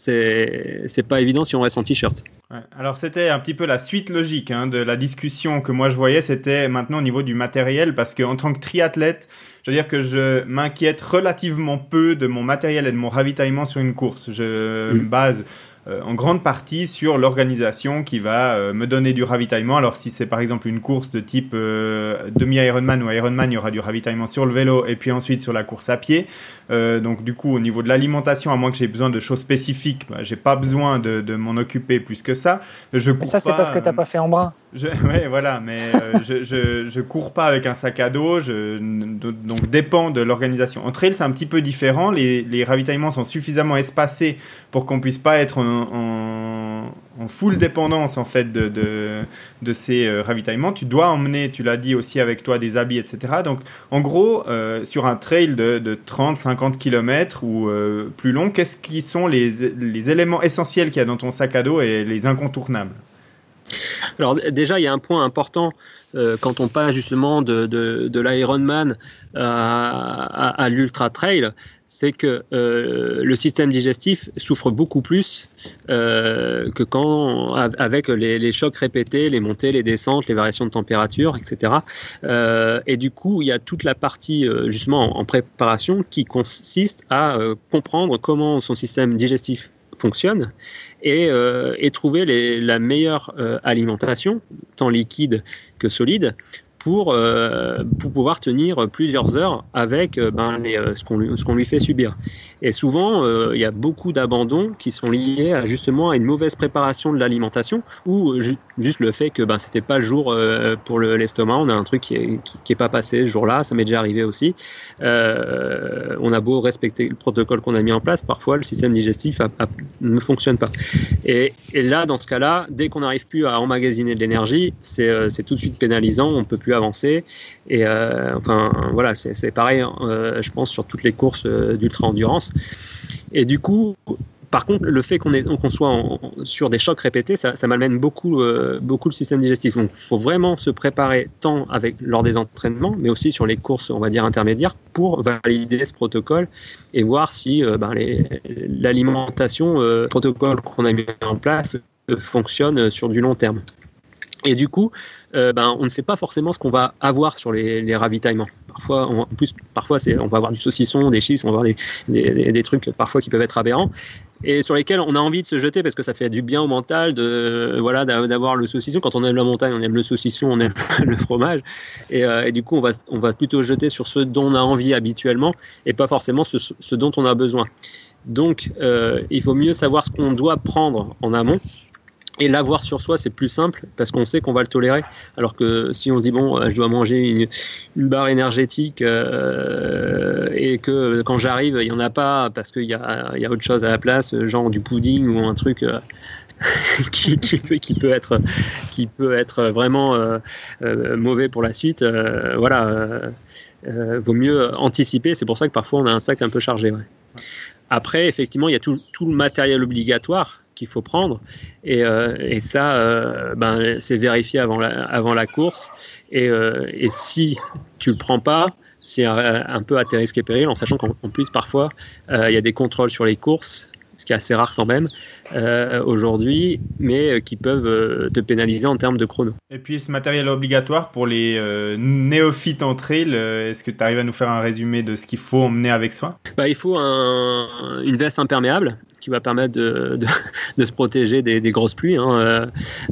c'est pas évident si on reste en t-shirt. Ouais. Alors c'était un petit peu la suite logique hein, de la discussion que moi je voyais, c'était maintenant au niveau du matériel parce qu'en tant que triathlète, je veux dire que je m'inquiète relativement peu de mon matériel et de mon ravitaillement sur une course. Je mmh. me base en grande partie sur l'organisation qui va euh, me donner du ravitaillement. Alors si c'est par exemple une course de type euh, demi-Ironman ou Ironman, il y aura du ravitaillement sur le vélo et puis ensuite sur la course à pied. donc du coup au niveau de l'alimentation, à moins que j'ai besoin de choses spécifiques, bah, j'ai pas besoin de, de m'en occuper plus que ça. Je cours ça c'est parce que t'as pas fait en brun. Je, ouais voilà, mais je, je, je cours pas avec un sac à dos, je, donc dépend de l'organisation. En trail c'est un petit peu différent, les, les ravitaillements sont suffisamment espacés pour qu'on puisse pas être en en, full dépendance en fait de, de, ces euh, ravitaillements. Tu dois emmener, tu l'as dit aussi avec toi, des habits, etc. Donc en gros, euh, sur un trail de, de 30-50 km ou euh, plus long, qu'est-ce qui sont les, les éléments essentiels qu'il y a dans ton sac à dos et les incontournables? Alors déjà, il y a un point important quand on passe justement de, de, l'Ironman à l'Ultra Trail, c'est que euh, le système digestif souffre beaucoup plus euh, que quand avec les, chocs répétés, les montées, les descentes, les variations de température, etc. Euh, et du coup, il y a toute la partie justement en, préparation qui consiste à comprendre comment son système digestif fonctionne et, trouver la meilleure alimentation, tant liquide que solide, pour, euh, pour pouvoir tenir plusieurs heures avec euh, ben, euh, ce qu'on lui, fait subir. Et souvent, il y a beaucoup d'abandons qui sont liés à, justement à une mauvaise préparation de l'alimentation ou juste le fait que ben, c'était pas le jour pour l'estomac, on a un truc qui est, qui, est pas passé ce jour-là, ça m'est déjà arrivé aussi. on a beau respecter le protocole qu'on a mis en place, parfois le système digestif ne fonctionne pas. Et, là, dans ce cas-là, dès qu'on n'arrive plus à emmagasiner de l'énergie, c'est tout de suite pénalisant, on peut plus avancer. Et euh, enfin, voilà, c'est pareil, euh, je pense, sur toutes les courses euh, d'ultra endurance. Et du coup, par contre, le fait qu'on soit sur des chocs répétés, ça, malmène beaucoup, beaucoup le système digestif. Donc, il faut vraiment se préparer tant avec, lors des entraînements, mais aussi sur les courses, on va dire, intermédiaires, pour valider ce protocole et voir si ben, l'alimentation, protocole qu'on a mis en place, fonctionne sur du long terme. Et du coup, euh, ben, on ne sait pas forcément ce qu'on va avoir sur les, ravitaillements. Parfois, en plus, parfois, on va avoir du saucisson, des chips, on va avoir des, trucs parfois qui peuvent être aberrants et sur lesquels on a envie de se jeter parce que ça fait du bien au mental de voilà d'avoir le saucisson. Quand on aime la montagne, on aime le saucisson, on aime le fromage, et, euh, du coup, on va on plutôt jeter sur ce dont on a envie habituellement et pas forcément ce, dont on a besoin. Donc, euh, il faut mieux savoir ce qu'on doit prendre en amont et l'avoir sur soi, c'est plus simple parce qu'on sait qu'on va le tolérer. Alors que si on se dit, bon, euh, je dois manger une, barre énergétique euh, et que quand j'arrive, il n'y en a pas parce qu'il y a, y a, autre chose à la place, genre du pudding ou un truc. Euh, qui, qui, peut, qui, peut, être, qui peut être vraiment mauvais pour la suite. voilà, vaut mieux anticiper. C'est pour ça que parfois on a un sac un peu chargé. Après, effectivement, il y a tout, tout le matériel obligatoire qu'il faut prendre. Et, euh, et ça, euh, ben, c'est vérifié avant la, avant la course. Et, euh, et si tu le prends pas, c'est un, peu à tes risques et périls, en sachant qu'en plus, parfois, il y a des contrôles sur les courses, ce qui est assez rare quand même aujourd'hui, mais qui peuvent te pénaliser en termes de chrono. Et puis ce matériel obligatoire pour les néophytes en trail, est-ce que tu arrives à nous faire un résumé de ce qu'il faut emmener avec soi? Bah, Il faut un, une veste imperméable qui va permettre de, de, se protéger des, des grosses pluies. Hein. Euh,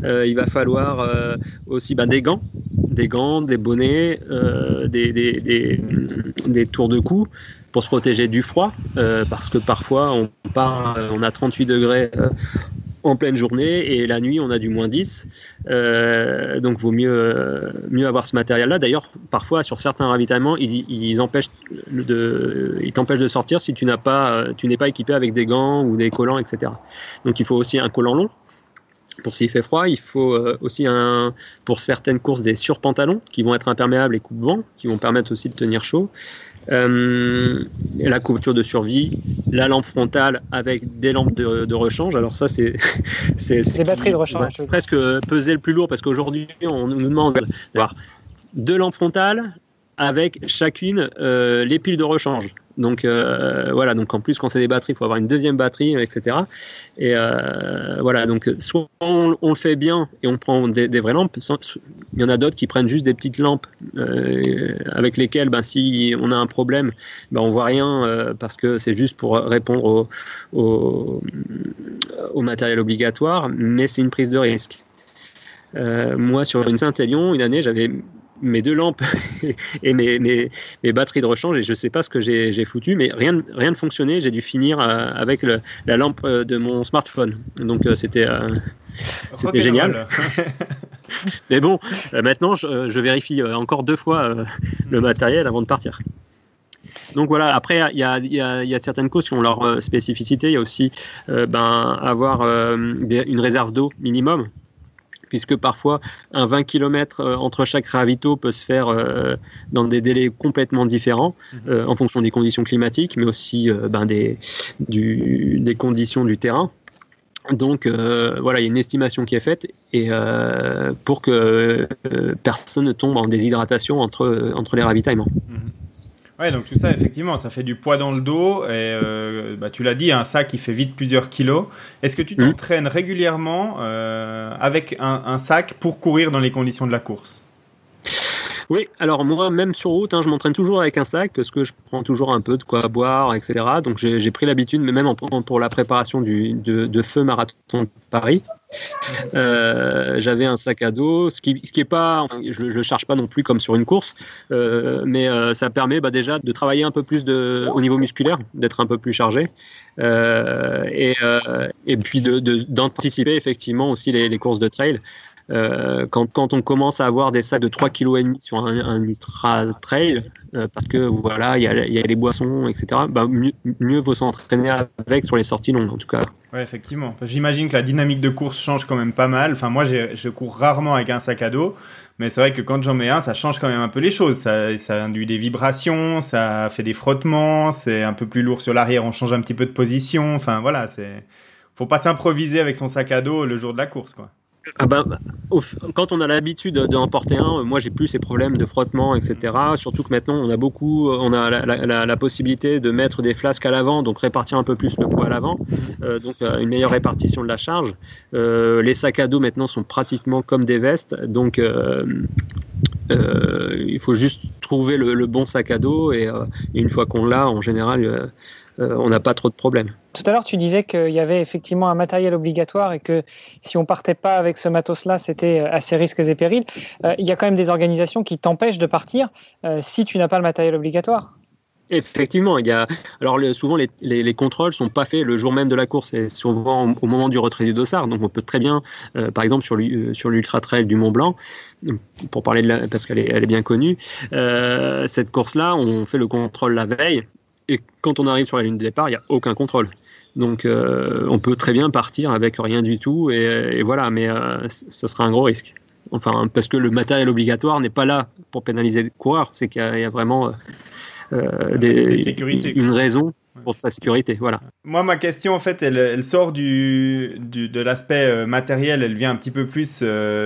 euh, il va falloir euh, aussi bah, des gants, des gants, des bonnets, des, des, des, tours de cou pour se protéger du froid, parce que parfois on part, on a 38 degrés en pleine journée et la nuit on a du moins 10 euh, donc vaut mieux euh, mieux avoir ce matériel là d'ailleurs parfois sur certains ravitaillements ils, empêchent ils t'empêchent de sortir si tu n'as pas tu n'es pas équipé avec des gants ou des collants etc donc il faut aussi un collant long. Pour s'il fait froid, il faut euh, aussi un, pour certaines courses des surpantalons qui vont être imperméables et coupe-vent, qui vont permettre aussi de tenir chaud. Euh, la couverture de survie, la lampe frontale avec des lampes de, rechange. Alors ça, c'est c'est batteries de rechange. Presque peser le plus lourd parce qu'aujourd'hui, on nous demande d'avoir deux lampes frontales avec chacune euh, les piles de rechange. Donc voilà, donc en plus quand c'est des batteries, il faut avoir une deuxième batterie, etc. Et voilà, donc soit on, le fait bien et on prend des, vraies lampes, il y en a d'autres qui prennent juste des petites lampes avec lesquelles, ben, si on a un problème, ben, on voit rien parce que c'est juste pour répondre au, matériel obligatoire, mais c'est une prise de risque. Euh, moi, sur une Saint-Élion, une année, j'avais mes deux lampes et mes, mes, mes, batteries de rechange et je ne sais pas ce que j'ai foutu, mais rien, rien ne fonctionnait. J'ai dû finir euh, avec le, la lampe euh, de mon smartphone. Donc c'était c'était génial. mais bon, maintenant je, je, vérifie encore deux fois le matériel avant de partir. Donc voilà, après, il y a, y, a, y a, certaines causes qui ont leur spécificité. Il y a aussi ben, avoir une réserve d'eau minimum puisque parfois un 20 km euh, entre chaque ravito peut se faire euh, dans des délais complètement différents mhm. euh, en fonction des conditions climatiques, mais aussi ben, des, des conditions du terrain. Donc voilà, il y a une estimation qui est faite et pour que personne ne tombe en déshydratation entre, entre les ravitaillements. Mhm. Ouais, donc tout ça, effectivement, ça fait du poids dans le dos. Et euh, bah, tu l'as dit, un sac qui fait vite plusieurs kilos. Est-ce que tu mmh. t'entraînes régulièrement euh, avec un, un, sac pour courir dans les conditions de la course? Oui, alors moi, même sur route, hein, je m'entraîne toujours avec un sac parce que je prends toujours un peu de quoi boire, etc. Donc j'ai pris l'habitude, mais même en, pour la préparation du, de, de feu marathon de Paris, euh, j'avais un sac à dos, ce qui, ce est pas, je, ne le charge pas non plus comme sur une course, euh, mais euh, ça permet bah, déjà de travailler un peu plus au niveau musculaire, d'être un peu plus chargé, et, puis d'anticiper effectivement aussi les, courses de trail. Euh, quand, quand, on commence à avoir des sacs de 3,5 kg sur un, ultra trail, euh, parce que voilà, il y y a, les boissons, etc., bah, mieux, mieux vaut s'entraîner avec sur les sorties longues en tout cas. Ouais, effectivement. J'imagine que la dynamique de course change quand même pas mal. Enfin, moi, je cours rarement avec un sac à dos, mais c'est vrai que quand j'en mets un, ça change quand même un peu les choses. Ça, ça induit des vibrations, ça fait des frottements, c'est un peu plus lourd sur l'arrière, on change un petit peu de position. Enfin, voilà, c'est. Faut pas s'improviser avec son sac à dos le jour de la course, quoi. Ah ben, quand on a l'habitude d'en porter un, moi j'ai plus ces problèmes de frottement, etc. Surtout que maintenant on a beaucoup, on a la, possibilité de mettre des flasques à l'avant, donc répartir un peu plus le poids à l'avant, euh, donc euh, une meilleure répartition de la charge. Euh, les sacs à dos maintenant sont pratiquement comme des vestes, donc il faut juste trouver le, bon sac à dos et, et une fois qu'on l'a, en général, on n'a pas trop de problèmes. Tout à l'heure, tu disais qu'il y avait effectivement un matériel obligatoire et que si on partait pas avec ce matos-là, c'était à ses risques et périls. Euh, il y a quand même des organisations qui t'empêchent de partir euh, si tu n'as pas le matériel obligatoire. Effectivement, il y a. Alors souvent les, les, contrôles sont pas faits le jour même de la course, c'est souvent au, moment du retrait du dossard. Donc on peut très bien, euh, par exemple sur l'ultra trail du Mont Blanc, pour parler de la, parce qu'elle est, elle est bien connue, cette course-là, on fait le contrôle la veille et quand on arrive sur la ligne de départ, il n'y a aucun contrôle. Donc euh, on peut très bien partir avec rien du tout et, voilà, mais euh, ce sera un gros risque. Enfin, parce que le matériel obligatoire n'est pas là pour pénaliser le coureur, c'est qu'il y, a vraiment euh, des, une raison pour sa sécurité. Voilà. Moi, ma question, en fait, elle, sort du, de l'aspect matériel, elle vient un petit peu plus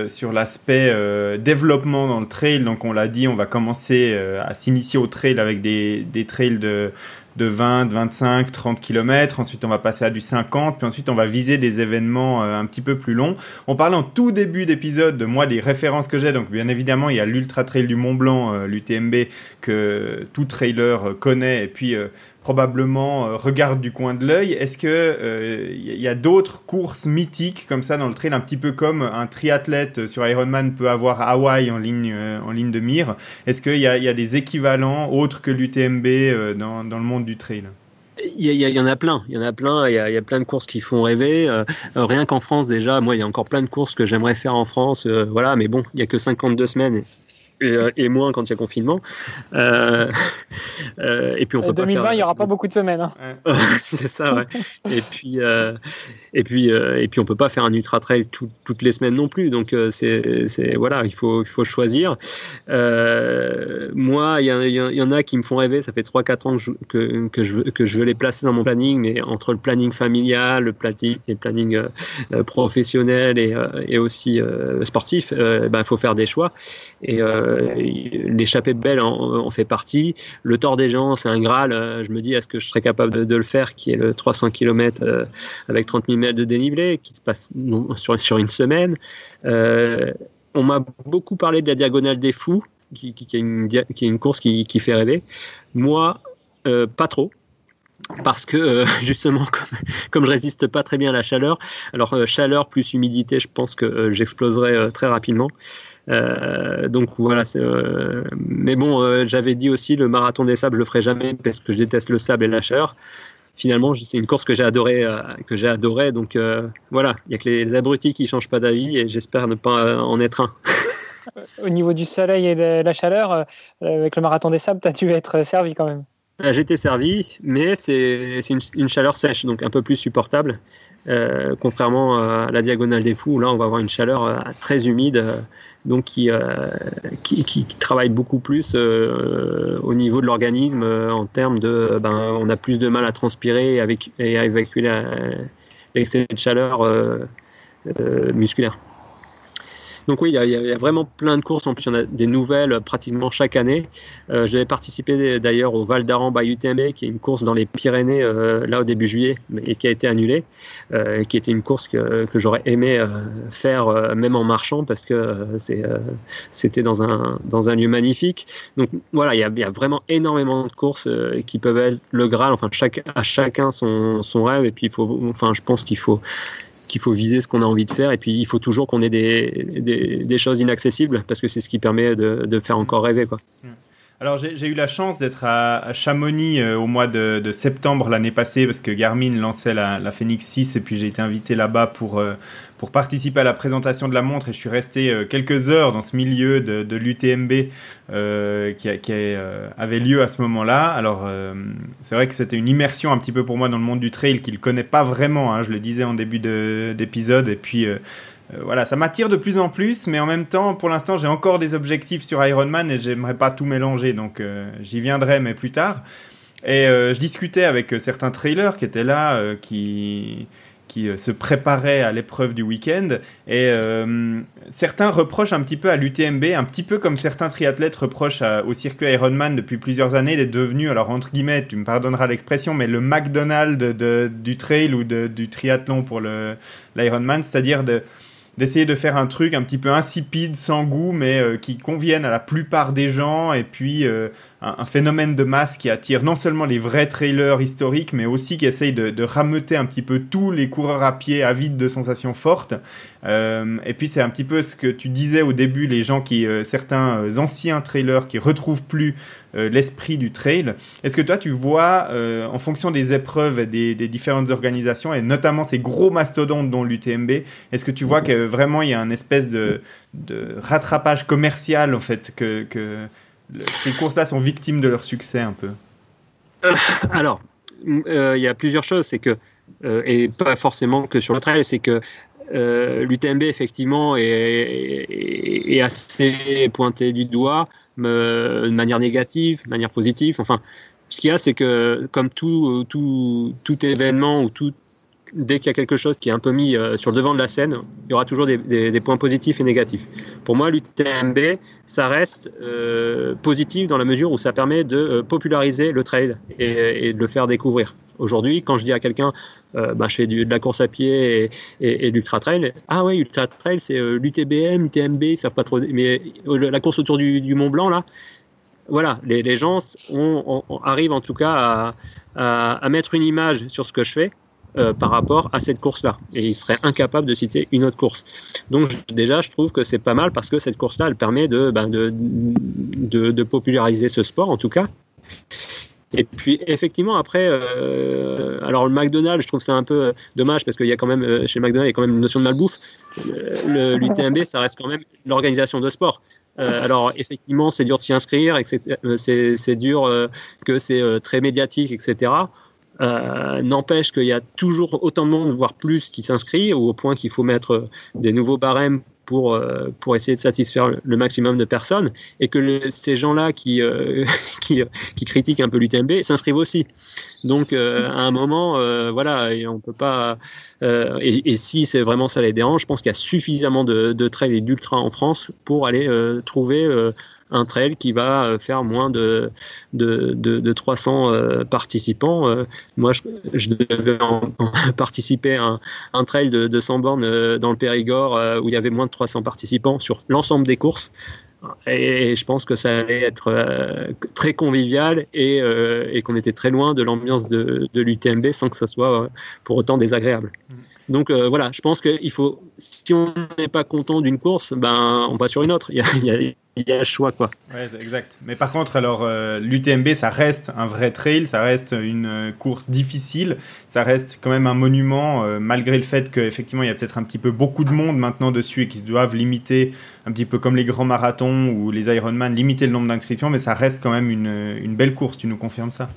sur l'aspect développement dans le trail. Donc, on l'a dit, on va commencer à s'initier au trail avec des, des trails de de 20, 25, 30 km. Ensuite, on va passer à du 50. Puis ensuite, on va viser des événements euh, un petit peu plus longs. On parlait en tout début d'épisode de moi des références que j'ai. Donc, bien évidemment, il y a l'Ultra Trail du Mont Blanc, euh, l'UTMB, que tout trailer euh, connaît. Et puis, probablement euh, regarde du coin de l'œil. Est-ce que il euh, y a d'autres courses mythiques comme ça dans le trail, un petit peu comme un triathlète sur Ironman peut avoir Hawaï en ligne euh, en ligne de mire? Est-ce qu'il y a, des équivalents autres que l'UTMB dans, dans le monde du trail? Il y, en a plein, il y en a plein, il y a, plein de courses qui font rêver. rien qu'en France déjà, moi il y a encore plein de courses que j'aimerais faire en France, voilà, mais bon, il y a que 52 semaines euh, et, moins quand il y a confinement. Euh, euh, et puis on peut 2020, il n'y aura pas beaucoup de semaines. Hein. c'est ça, ouais. et puis et puis et puis on peut pas faire un ultra trail toutes les semaines non plus. Donc c'est voilà, il faut il faut choisir. moi, il y, en a qui me font rêver. Ça fait 3-4 ans que je, que, que, je veux, que je veux les placer dans mon planning, mais entre le planning familial, le planning, le planning professionnel et, et aussi sportif, il bah, faut faire des choix. Et l'échappée belle en, fait partie. Le tort des gens, c'est un Graal. je me dis, est-ce que je serais capable de, le faire, qui est le 300 km avec 30 000 mètres de dénivelé, qui se passe sur, une semaine. Euh, on m'a beaucoup parlé de la diagonale des fous, qui, est, une, course qui, fait rêver. Moi, euh, pas trop. Parce que euh, justement, comme, comme, je résiste pas très bien à la chaleur, alors chaleur plus humidité, je pense que j'exploserai très rapidement. Donc voilà, mais bon, j'avais dit aussi le marathon des sables, je le ferai jamais parce que je déteste le sable et la chaleur finalement, c'est une course que j'ai adoré, euh, que j'ai adoré. Donc euh, voilà, il y a que les, abrutis qui changent pas d'avis et j'espère ne pas euh, en être un. Au niveau du soleil et de la chaleur, avec le marathon des sables, tu as dû être servi quand même. J'ai été servi, mais c'est une, une, chaleur sèche, donc un peu plus supportable. Euh, contrairement à la diagonale des fous, où là on va avoir une chaleur euh, très humide, euh, donc qui, qui, travaille beaucoup plus au niveau de l'organisme en termes de, ben, on a plus de mal à transpirer avec, et à évacuer l'excès de chaleur musculaire. Donc oui, il y, a, vraiment plein de courses. En plus, il y en a des nouvelles pratiquement chaque année. Euh, J'avais participé d'ailleurs au Val d'Aran by UTMB, qui est une course dans les Pyrénées euh, là au début juillet, et qui a été annulée, euh, qui était une course que, que j'aurais aimé euh, faire euh, même en marchant parce que euh, c'était dans un dans un lieu magnifique. Donc voilà, il y a, y a vraiment énormément de courses qui peuvent être le Graal. Enfin, chaque, à chacun son, son rêve. Et puis il faut, enfin, je pense qu'il faut qu'il faut viser ce qu'on a envie de faire et puis il faut toujours qu'on ait des, des, choses inaccessibles parce que c'est ce qui permet de, de faire encore rêver. Quoi. Alors j'ai eu la chance d'être à, Chamonix euh, au mois de, septembre l'année passée parce que Garmin lançait la, Phoenix 6 et puis j'ai été invité là-bas pour, euh, pour participer à la présentation de la montre et je suis resté euh, quelques heures dans ce milieu de, l'UTMB qui, avait lieu à ce moment-là. Alors c'est vrai que c'était une immersion un petit peu pour moi dans le monde du trail qu'il connaît pas vraiment, hein, je le disais en début d'épisode et puis euh, voilà, ça m'attire de plus en plus, mais en même temps, pour l'instant, j'ai encore des objectifs sur Ironman et j'aimerais pas tout mélanger, donc euh, j'y viendrai, mais plus tard. Et euh, je discutais avec certains trailers qui étaient là, qui qui se préparaient à l'épreuve du week-end. Et certains reprochent un petit peu à l'UTMB, un petit peu comme certains triathlètes reprochent au circuit Ironman depuis plusieurs années d'être devenu, alors entre guillemets, tu me pardonneras l'expression, mais le McDonald's de, du trail ou de, du triathlon pour l'Ironman, c'est-à-dire de d'essayer de faire un truc un petit peu insipide, sans goût, mais euh, qui convienne à la plupart des gens, et puis euh, un, phénomène de masse qui attire non seulement les vrais trailers historiques, mais aussi qui essaye de, de rameuter un petit peu tous les coureurs à pied avides de sensations fortes. Euh, et puis c'est un petit peu ce que tu disais au début, les gens qui, certains anciens trailers qui retrouvent plus l'esprit du trail. Est-ce que toi tu vois, en fonction des épreuves des, différentes organisations, et notamment ces gros mastodontes dont l'UTMB, est-ce que tu vois que vraiment il y a un espèce de, rattrapage commercial en fait que, ces courses-là sont victimes de leur succès un peu? Euh, Alors, euh, il y a plusieurs choses. C'est que, euh, et pas forcément que sur le trail, c'est que l'UTMB, effectivement, est, assez pointé du doigt de manière négative, de manière positive. Enfin, ce qu'il y a, c'est que comme tout, tout, tout événement ou tout dès qu'il y a quelque chose qui est un peu mis euh, sur le devant de la scène, il y aura toujours des, points positifs et négatifs. Pour moi, l'UTMB, ça reste euh, positif dans la mesure où ça permet de euh, populariser le trail et, de le faire découvrir. Aujourd'hui, quand je dis à quelqu'un, euh, bah, je fais du, de la course à pied et, et l'ultra trail, ah ouais, ultra trail, c'est l'UTBM, UTMB, ça pas trop, mais la course autour du, Mont Blanc là. Voilà, les, gens arrivent en tout cas à mettre une image sur ce que je fais euh, par rapport à cette course-là. Et il serait incapable de citer une autre course. Donc déjà, je trouve que c'est pas mal parce que cette course-là, elle permet de, ben, de, de, populariser ce sport, en tout cas. Et puis effectivement après, euh, alors le McDonald's, je trouve ça un peu dommage parce qu'il y a quand même euh, chez McDonald's il y a quand même une notion de malbouffe. L'UTMB, ça reste quand même l'organisation de sport. Euh, alors effectivement, c'est dur de s'y inscrire, c'est dur euh, que c'est très médiatique, etc. Euh, N'empêche qu'il y a toujours autant de monde, voire plus, qui s'inscrit, au point qu'il faut mettre des nouveaux barèmes pour, euh, pour essayer de satisfaire le maximum de personnes et que ces gens-là qui, euh, qui, critiquent un peu l'UTMB s'inscrivent aussi. Donc à un moment, voilà, et on peut pas. Et, et, si c'est vraiment ça les dérange, je pense qu'il y a suffisamment de, de trails et d'ultra en France pour aller trouver un trail qui va euh, faire moins de, de, de, 300 euh, participants. Euh, moi, je, devais participer à un, trail de, 200 bornes dans le Périgord où il y avait moins de 300 participants sur l'ensemble des courses. Et je pense que ça allait être très convivial et, et qu'on était très loin de l'ambiance de, de l'UTMB sans que ça soit pour autant désagréable. Donc voilà, je pense qu'il faut, si on n'est pas content d'une course, ben on passe sur une autre. Il y a il y a le choix quoi. Ouais, exact. Mais par contre, alors euh, l'UTMB, ça reste un vrai trail, ça reste une euh, course difficile, ça reste quand même un monument, euh, malgré le fait qu'effectivement il y a peut-être un petit peu beaucoup de monde maintenant dessus et qu'ils doivent limiter, un petit peu comme les grands marathons ou les Ironman, limiter le nombre d'inscriptions, mais ça reste quand même une, une belle course. Tu nous confirmes ça?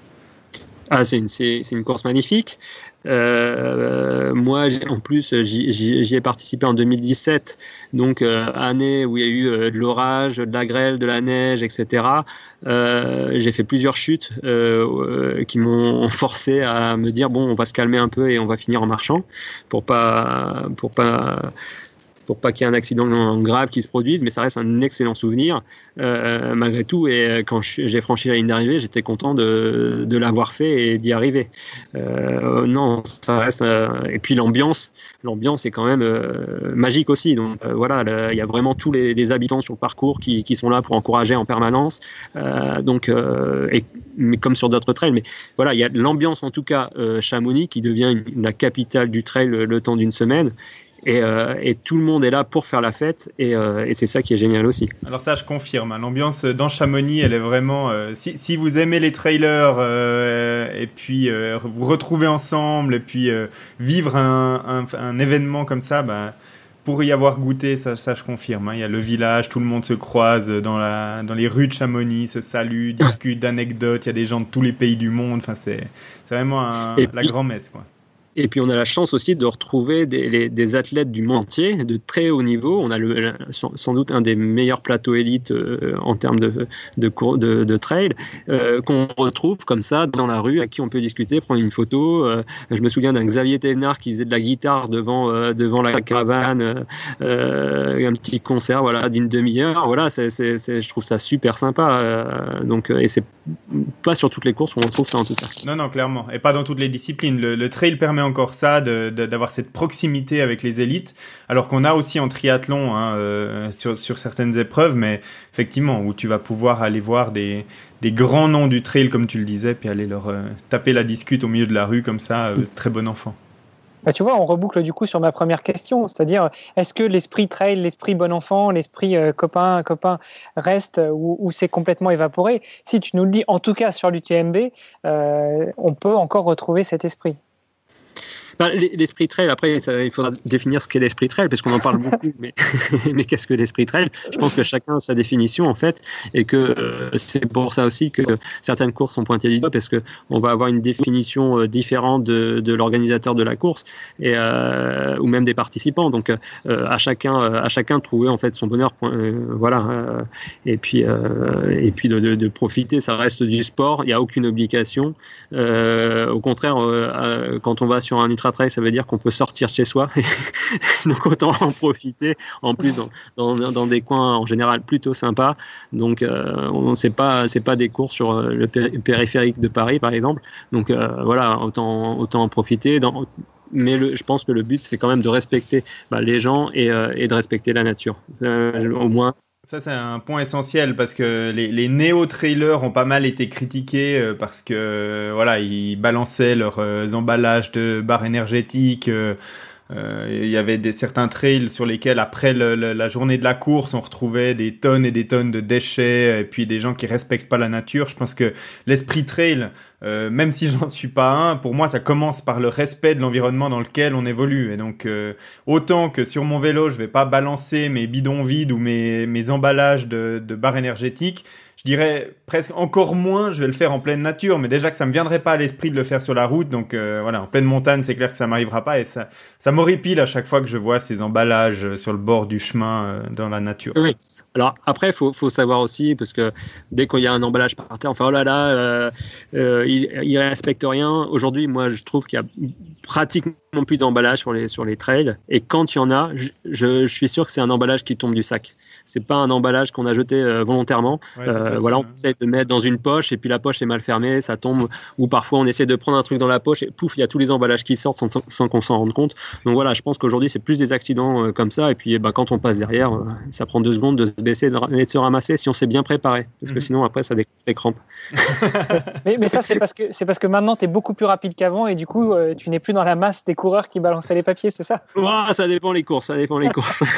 Ah, c'est une, une, course magnifique. Euh, moi, en plus, j'y ai participé en 2017, donc euh, année où il y a eu euh, de l'orage, de la grêle, de la neige, etc. J'ai fait plusieurs chutes qui m'ont forcé à me dire bon, on va se calmer un peu et on va finir en marchant pour pas pour pas pour pas qu'il y ait un accident grave qui se produise, mais ça reste un excellent souvenir euh, malgré tout. Et euh, quand j'ai franchi la ligne d'arrivée, j'étais content de, l'avoir fait et d'y arriver. Euh, non, ça reste. et puis l'ambiance, l'ambiance est quand même magique aussi. Donc voilà, il y a vraiment tous les, habitants sur le parcours qui, sont là pour encourager en permanence. donc, comme sur d'autres trails, mais voilà, il y a l'ambiance en tout cas Chamonix qui devient la capitale du trail le temps d'une semaine. Euh, et, tout le monde est là pour faire la fête euh, et, c'est ça qui est génial aussi. Alors ça je confirme, hein. l'ambiance dans Chamonix elle est vraiment... Euh, si, vous aimez les trailers et puis vous retrouvez ensemble et puis vivre un, événement comme ça, bah, pour y avoir goûté, ça, ça je confirme. Hein. Il y a le village, tout le monde se croise dans, la, dans les rues de Chamonix, se salue, discute d'anecdotes, il y a des gens de tous les pays du monde, enfin, c'est vraiment la grand-messe. quoi. Et puis on a la chance aussi de retrouver des, athlètes du monde entier, de très haut niveau. On a sans doute un des meilleurs plateaux élites euh, en termes de, de, de, trail, euh, qu'on retrouve comme ça dans la rue, à qui on peut discuter, prendre une photo. Euh, je me souviens d'un Xavier Thévenard qui faisait de la guitare devant, devant la caravane, un petit concert voilà, d'une demi-heure. Voilà, je trouve ça super sympa. donc, et c'est pas sur toutes les courses on retrouve ça en tout cas. Non, non, clairement. Et pas dans toutes les disciplines. Le, le trail permet encore ça, d'avoir cette proximité avec les élites, alors qu'on a aussi en triathlon hein, euh, sur, certaines épreuves, mais effectivement, où tu vas pouvoir aller voir des, grands noms du trail, comme tu le disais, puis aller leur euh, taper la discute au milieu de la rue comme ça, euh, très bon enfant. Bah, tu vois, on reboucle du coup sur ma première question, c'est-à-dire est-ce que l'esprit trail, l'esprit bon enfant, l'esprit copain, copain reste ou, c'est complètement évaporé? Si tu nous le dis, en tout cas sur l'UTMB, on peut encore retrouver cet esprit. L'esprit trail, après, il faudra définir ce qu'est l'esprit trail, parce qu'on en parle beaucoup, mais, mais qu'est-ce que l'esprit trail? Je pense que chacun a sa définition, en fait, et que euh, c'est pour ça aussi que certaines courses sont pointées du doigt, parce qu'on va avoir une définition euh, différente de, de l'organisateur de la course, et, euh, ou même des participants. Donc, à, chacun, à chacun de trouver, en fait, son bonheur. voilà. et puis, et puis de, de, profiter, ça reste du sport, il n'y a aucune obligation. au contraire, quand on va sur un ultra ça veut dire qu'on peut sortir de chez soi. Donc autant en profiter. En plus, dans, des coins en général plutôt sympas. Donc euh, on sait pas, c'est pas des cours sur euh, le périphérique de Paris, par exemple. Donc euh, voilà, autant autant en profiter. Mais je pense que le but, c'est quand même de respecter bah, les gens et, et, de respecter la nature. au moins, ça, c'est un point essentiel parce que les, les néo-trailers ont pas mal été critiqués euh, parce que voilà, ils balançaient leurs euh, emballages de barres énergétiques. Euh, il y avait des, certains trails sur lesquels, après la journée de la course, on retrouvait des tonnes et des tonnes de déchets et puis des gens qui respectent pas la nature. Je pense que l'esprit trail, euh, même si j'en suis pas un, pour moi ça commence par le respect de l'environnement dans lequel on évolue. Et donc euh, autant que sur mon vélo je vais pas balancer mes bidons vides ou mes, mes emballages de, de barres énergétiques, je dirais presque encore moins, je vais le faire en pleine nature, mais déjà que ça me viendrait pas à l'esprit de le faire sur la route, donc euh, voilà, en pleine montagne, c'est clair que ça m'arrivera pas et ça, ça m'horripile à chaque fois que je vois ces emballages sur le bord du chemin euh, dans la nature. Oui. Alors après, faut, faut, savoir aussi, parce que dès qu'il y a un emballage par terre, enfin oh là là, euh, euh, il, il respecte rien. Aujourd'hui, moi, je trouve qu'il y a pratiquement plus d'emballage sur les, sur les trails. Et quand il y en a, je, je, suis sûr que c'est un emballage qui tombe du sac. C'est pas un emballage qu'on a jeté euh, volontairement. Ouais, Euh, voilà, on essaie de mettre dans une poche et puis la poche est mal fermée, ça tombe. Ou parfois on essaie de prendre un truc dans la poche et pouf, il y a tous les emballages qui sortent sans, sans qu'on s'en rende compte. Donc voilà, je pense qu'aujourd'hui c'est plus des accidents euh, comme ça. Et puis eh ben, quand on passe derrière, euh, ça prend deux secondes de se baisser et de se ramasser si on s'est bien préparé. Parce que Mhm. sinon après ça déclenche les crampes. Mais, mais ça, c'est parce que c'est parce que maintenant, tu es beaucoup plus rapide qu'avant et du coup, euh, tu n'es plus dans la masse des coureurs qui balançaient les papiers, c'est ça? Ça dépend les courses, ça dépend les courses.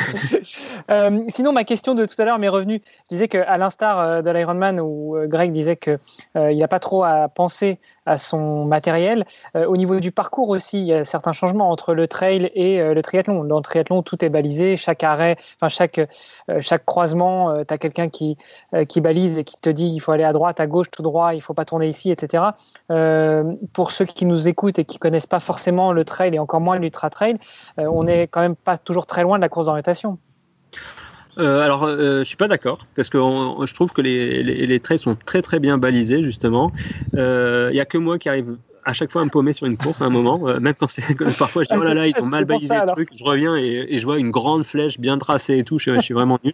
Euh, sinon, ma question de tout à l'heure m'est revenue. Je disais qu'à l'instar euh, de l'Ironman, où euh, Greg disait qu'il n'y a pas trop à penser à son matériel, euh, au niveau du parcours aussi, il y a certains changements entre le trail et euh, le triathlon. Dans le triathlon, tout est balisé, chaque arrêt, enfin chaque, euh, chaque croisement, tu as quelqu'un qui, qui balise et qui te dit il faut aller à droite, à gauche, tout droit, il faut pas tourner ici, etc. Pour ceux qui nous écoutent et qui connaissent pas forcément le trail et encore moins l'ultra trail, on n'est quand même pas toujours très loin de la course d'orientation. Euh, alors, euh, je suis pas d'accord parce que on- je trouve que les, les, trails sont très très bien balisés justement. Il y a que moi qui arrive à chaque fois à me paumer sur une course à un moment, euh, même quand c'est parfois je dis Ah, oh là là ils ont mal balisé ça, le truc, je reviens et, et je vois une grande flèche bien tracée et tout, je, je suis vraiment nul.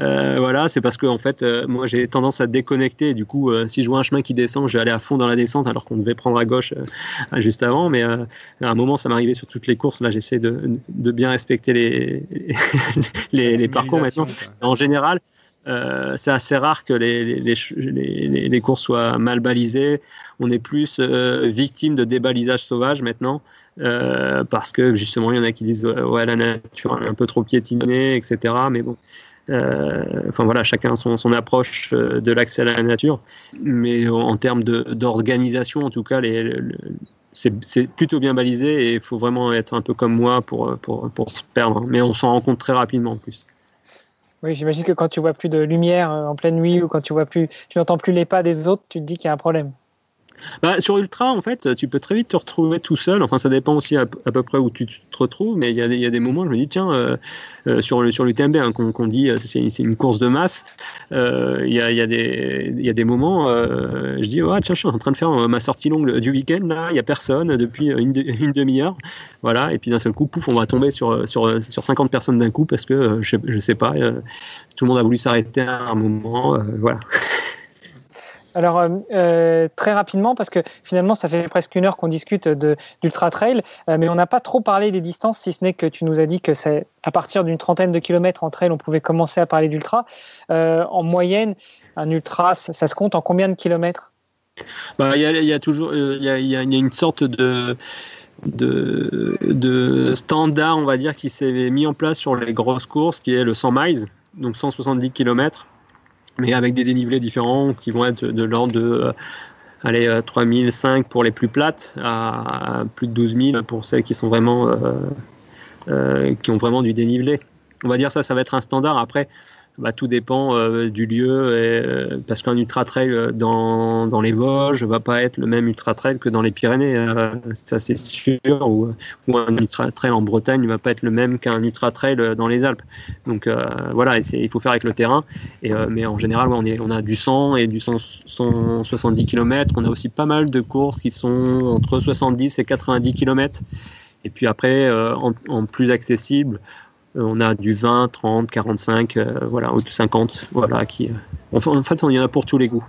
Euh, voilà, c'est parce que en fait euh, moi j'ai tendance à déconnecter. Et du coup euh, si je vois un chemin qui descend, je vais aller à fond dans la descente alors qu'on devait prendre à gauche euh, juste avant, mais euh, à un moment ça m'arrivait sur toutes les courses, là j'essaie de, de bien respecter les les, parcours maintenant. en général, euh, c'est assez rare que les, les, soient mal balisées. On est plus euh, victime de débalisage sauvage maintenant, euh, parce que justement, il y en a qui disent ouais, la nature est un peu trop piétinée, etc. Mais bon. Enfin voilà, chacun son, approche de l'accès à la nature, mais en, termes d'organisation, en tout cas, c'est plutôt bien balisé et il faut vraiment être un peu comme moi pour, pour se perdre. Mais on s'en rend compte très rapidement en plus. Oui, j'imagine que quand tu vois plus de lumière euh, en pleine nuit ou quand tu vois plus, tu n'entends plus les pas des autres, tu te dis qu'il y a un problème. Bah, sur Ultra, en fait, tu peux très vite te retrouver tout seul. Enfin, ça dépend aussi à, peu près où tu te retrouves, mais il y a, des- moments je me dis, tiens, euh, euh, sur, le, sur l'UTMB, hein, qu'on, dit, euh, c'est, une course de masse, il y, a, y, a y a des moments, je dis, ouais, tiens, je suis en train de faire ma sortie longue du week-end, là, il n'y a personne depuis une, de- une demi-heure. Voilà, et puis d'un seul coup, pouf, on va tomber sur, sur, sur 50 personnes d'un coup parce que, je, je sais pas, tout le monde a voulu s'arrêter à un moment. voilà. Alors, euh, euh, très rapidement, parce que finalement, ça fait presque une heure qu'on discute d'Ultra Trail, euh, mais on n'a pas trop parlé des distances, si ce n'est que tu nous as dit que c'est à partir d'une trentaine de kilomètres en trail, on pouvait commencer à parler d'ultra. En moyenne, un ultra, ça, se compte en combien de kilomètres? Bah, il y a, y a toujours, il y a, une sorte de standard, on va dire, qui s'est mis en place sur les grosses courses, qui est le 100 miles, donc 170 km, mais avec des dénivelés différents qui vont être de, l'ordre de euh, allez, euh, 3005 pour les plus plates à, plus de 12 000 pour celles qui sont vraiment euh, euh, qui ont vraiment du dénivelé. On va dire ça, ça va être un standard. Après, bah, tout dépend euh, du lieu, euh, parce qu'un ultra trail euh, dans, les Vosges va pas être le même ultra trail que dans les Pyrénées, ça c'est sûr, ou, un ultra trail en Bretagne ne va pas être le même qu'un ultra trail dans les Alpes. Donc voilà, il faut faire avec le terrain. Mais en général, on, a du 100 et du 100 170 km. On a aussi pas mal de courses qui sont entre 70 et 90 km. Et puis après, en, en plus accessible, on a du 20, 30, 45, euh, voilà, ou 50, voilà, qui, euh, enfin, en fait, on y en a pour tous les goûts.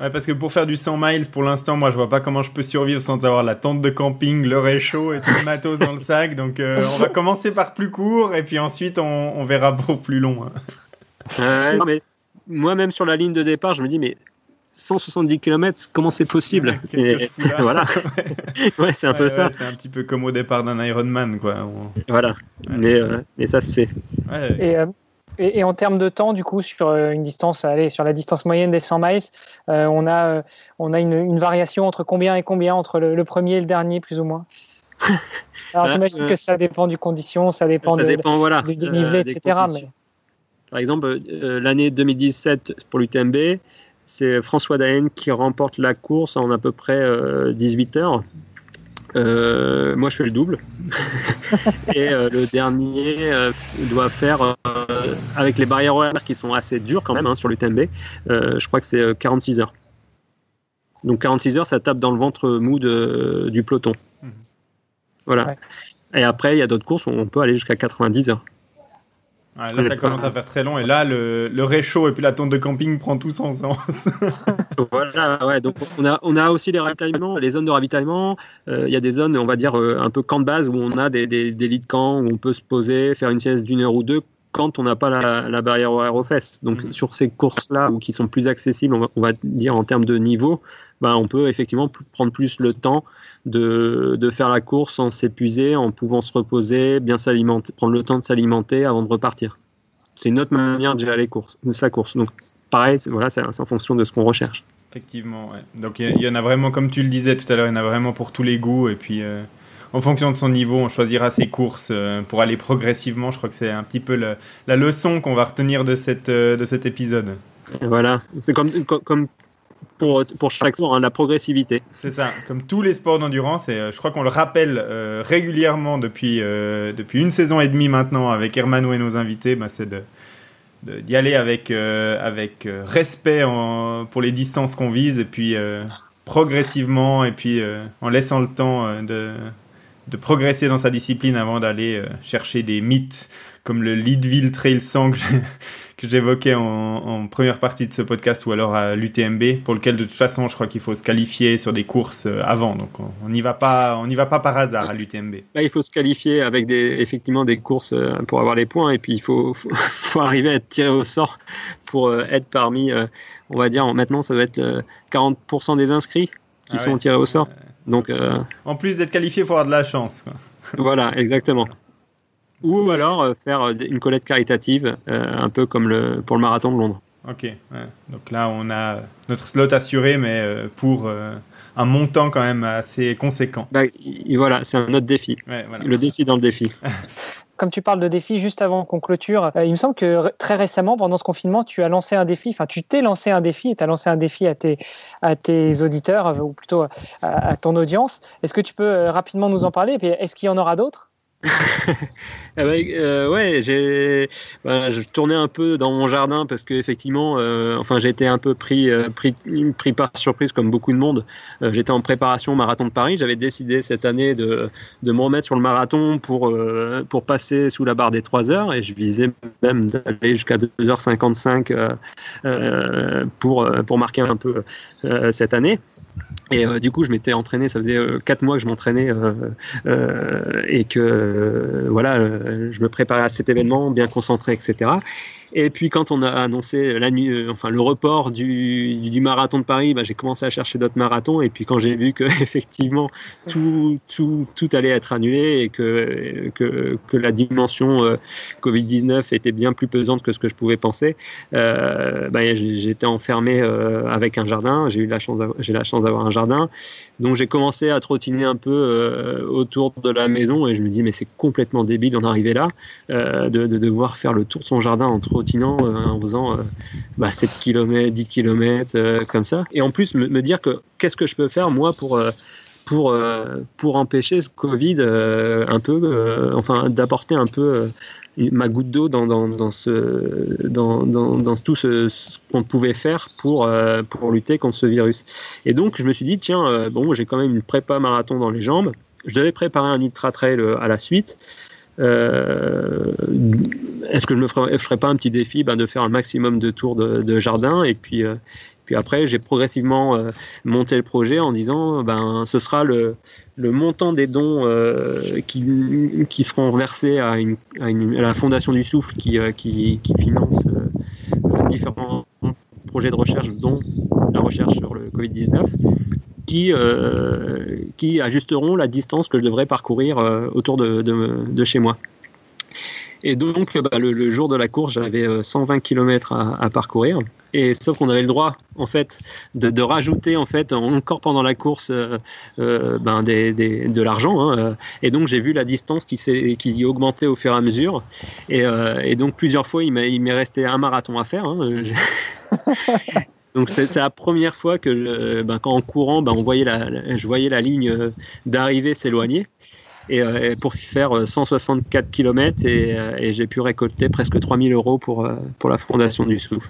Ouais, parce que pour faire du 100 miles, pour l'instant, moi, je vois pas comment je peux survivre sans avoir la tente de camping, le réchaud et tout le matos dans le sac. Donc, euh, on va commencer par plus court et puis ensuite, on, on verra pour plus long. hein. Euh, mais moi-même sur la ligne de départ, je me dis, mais 170 km, comment c'est possible Qu'est-ce Et- que je fous là Voilà, ouais, c'est un peu Ouais, ça. c'est un petit peu comme au départ d'un Ironman, quoi. On- Voilà, mais, euh, mais ça se fait. Ouais, et, euh, et, et en termes de temps, du coup, sur euh, une distance, allez, sur la distance moyenne des 100 miles, euh, on a, euh, on a une, une variation entre combien et combien, entre le, le premier et le dernier, plus ou moins? Alors, j'imagine euh, que ça dépend du condition, ça dépend, ça de- dépend, voilà, du dénivelé, euh, des etc. conditions. Mais... Par exemple, l'année 2017 pour l'UTMB, c'est François Daen qui remporte la course en à peu près 18 heures. Euh, moi, je fais le double. et euh, le dernier euh, doit faire, avec les barrières horaires qui sont assez dures quand même hein, sur l'UTMB, je crois que c'est 46 heures. Donc 46 heures, ça tape dans le ventre mou de, du peloton. Mhm. Voilà. Et après, il y a d'autres courses où on peut aller jusqu'à 90 heures là, ça commence à faire très long et là, le, le, réchaud et puis la tente de camping prend tout son sens. voilà, ouais. Donc, on a, on a aussi les ravitaillements, les zones de ravitaillement. Euh, il y a des zones, on va dire, euh, un peu camp de base où on a des, des, des lits de camp où on peut se poser, faire une sieste d'une heure ou deux quand on n'a pas la, la, barrière horaire aux fesses. Donc, mm. sur ces courses-là, ou qui sont plus accessibles, on va, on va, dire en termes de niveau, ben, on peut effectivement prendre plus le temps de, de faire la course sans s'épuiser, en pouvant se reposer, bien s'alimenter, prendre le temps de s'alimenter avant de repartir. C'est une autre manière de gérer les courses, sa course. Donc, pareil, voilà, c'est en fonction de ce qu'on recherche. Effectivement, ouais. Donc, il y, en a vraiment, comme tu le disais tout à l'heure, il y en a vraiment pour tous les goûts. Et puis, euh, en fonction de son niveau, on choisira ses courses euh, pour aller progressivement. Je crois que c'est un petit peu la leçon qu'on va retenir de, cette, euh, de cet épisode. Voilà, c'est comme, comme pour, pour chaque sport, hein, la progressivité. C'est ça, comme tous les sports d'endurance, et je crois qu'on le rappelle régulièrement depuis, depuis une saison et demie maintenant avec Hermano et nos invités, bah, c'est de, d'y aller avec, avec respect en, pour les distances qu'on vise et puis progressivement et puis en laissant le temps de, de progresser dans sa discipline avant d'aller euh, chercher des mythes comme le Leadville Trail Song que j'évoquais en, première partie de ce podcast ou alors à l'UTMB pour lequel de toute façon je crois qu'il faut se qualifier sur des courses euh, avant donc on n'y va pas on n'y va pas par hasard à l'UTMB. il faut se qualifier avec des effectivement des courses euh, pour avoir les points et puis il faut, faut, arriver à être tiré au sort pour être parmi on va dire maintenant ça doit être 40% des inscrits qui ah sont tirés au sort. Donc, euh, En plus d'être qualifié, il faut avoir de la chance. Voilà, exactement. Ou alors euh, faire euh, une collecte caritative, un peu comme le, pour le marathon de Londres. Ok, donc là on a notre slot assuré, mais pour un montant quand même assez conséquent. Bah, voilà, c'est un autre défi. Le défi dans le défi. comme tu parles de défis juste avant qu'on clôture, euh, il me semble que très récemment, pendant ce confinement, tu as lancé un défi, enfin tu t'es lancé un défi et tu as lancé un défi à tes, à tes auditeurs, ou plutôt à, ton audience. Est-ce que tu peux euh, rapidement nous en parler? Et est-ce qu'il y en aura d'autres? Eh ben, euh, ouais, j'ai, bah, je tournais un peu dans mon jardin parce que effectivement, euh, enfin, j'ai un peu pris, euh, pris, pris par surprise comme beaucoup de monde. J'étais en préparation marathon de Paris. J'avais décidé cette année de, de me remettre sur le marathon pour, pour passer sous la barre des 3 heures et je visais même d'aller jusqu'à 2h55 pour, pour marquer un peu cette année. Et du coup, je m'étais entraîné, ça faisait 4 mois que je m'entraînais et que voilà, je me préparais à cet événement, bien concentré, etc. Et puis quand on a annoncé la nuit, euh, enfin le report du, du marathon de Paris, bah, j'ai commencé à chercher d'autres marathons. Et puis quand j'ai vu que effectivement tout, tout, tout allait être annulé et que, que, que la dimension euh, Covid-19 était bien plus pesante que ce que je pouvais penser, euh, bah, j'étais enfermé avec un jardin. J'ai eu la chance, j'ai la chance d'avoir un jardin. Donc j'ai commencé à trottiner un peu autour de la maison et je me dis mais c'est complètement débile d'en arriver là, de, de, devoir faire le tour de son jardin entre euh, en faisant bah, 7 km, 10 km, comme ça. Et en plus, me, dire que qu'est-ce que je peux faire moi pour euh, pour, euh, pour empêcher ce Covid un peu, enfin d'apporter un peu ma goutte d'eau dans, dans, ce, dans, dans, tout ce, qu'on pouvait faire pour, pour lutter contre ce virus. Et donc je me suis dit, tiens, bon, j'ai quand même une prépa marathon dans les jambes, je devais préparer un ultra trail à la suite. Euh, est-ce que je ne ferais, ferais, pas un petit défi ben, de faire un maximum de tours de, jardin et puis euh, puis après, j'ai progressivement euh, monté le projet en disant, ben, ce sera le, montant des dons qui, qui seront versés à, une, à, la Fondation du Souffle qui, qui finance différents projets de recherche, dont la recherche sur le Covid-19 qui, euh, qui ajusteront la distance que je devrais parcourir euh, autour de, de, chez moi. Et donc, bah, le, jour de la course, j'avais 120 km à, parcourir. Et sauf qu'on avait le droit, en fait, de, rajouter, en fait, encore pendant la course, ben, de l'argent. Hein. Et donc, j'ai vu la distance qui, qui augmentait au fur et à mesure. Et, donc, plusieurs fois, il m'est resté un marathon à faire. Hein. Donc c'est la première fois que, ben, quand en courant, ben, on voyait la, je voyais la ligne euh, d'arrivée s'éloigner. Euh, et, pour faire 164 km et, euh, et j'ai pu récolter presque 3000 euros pour, pour la fondation du Souffle.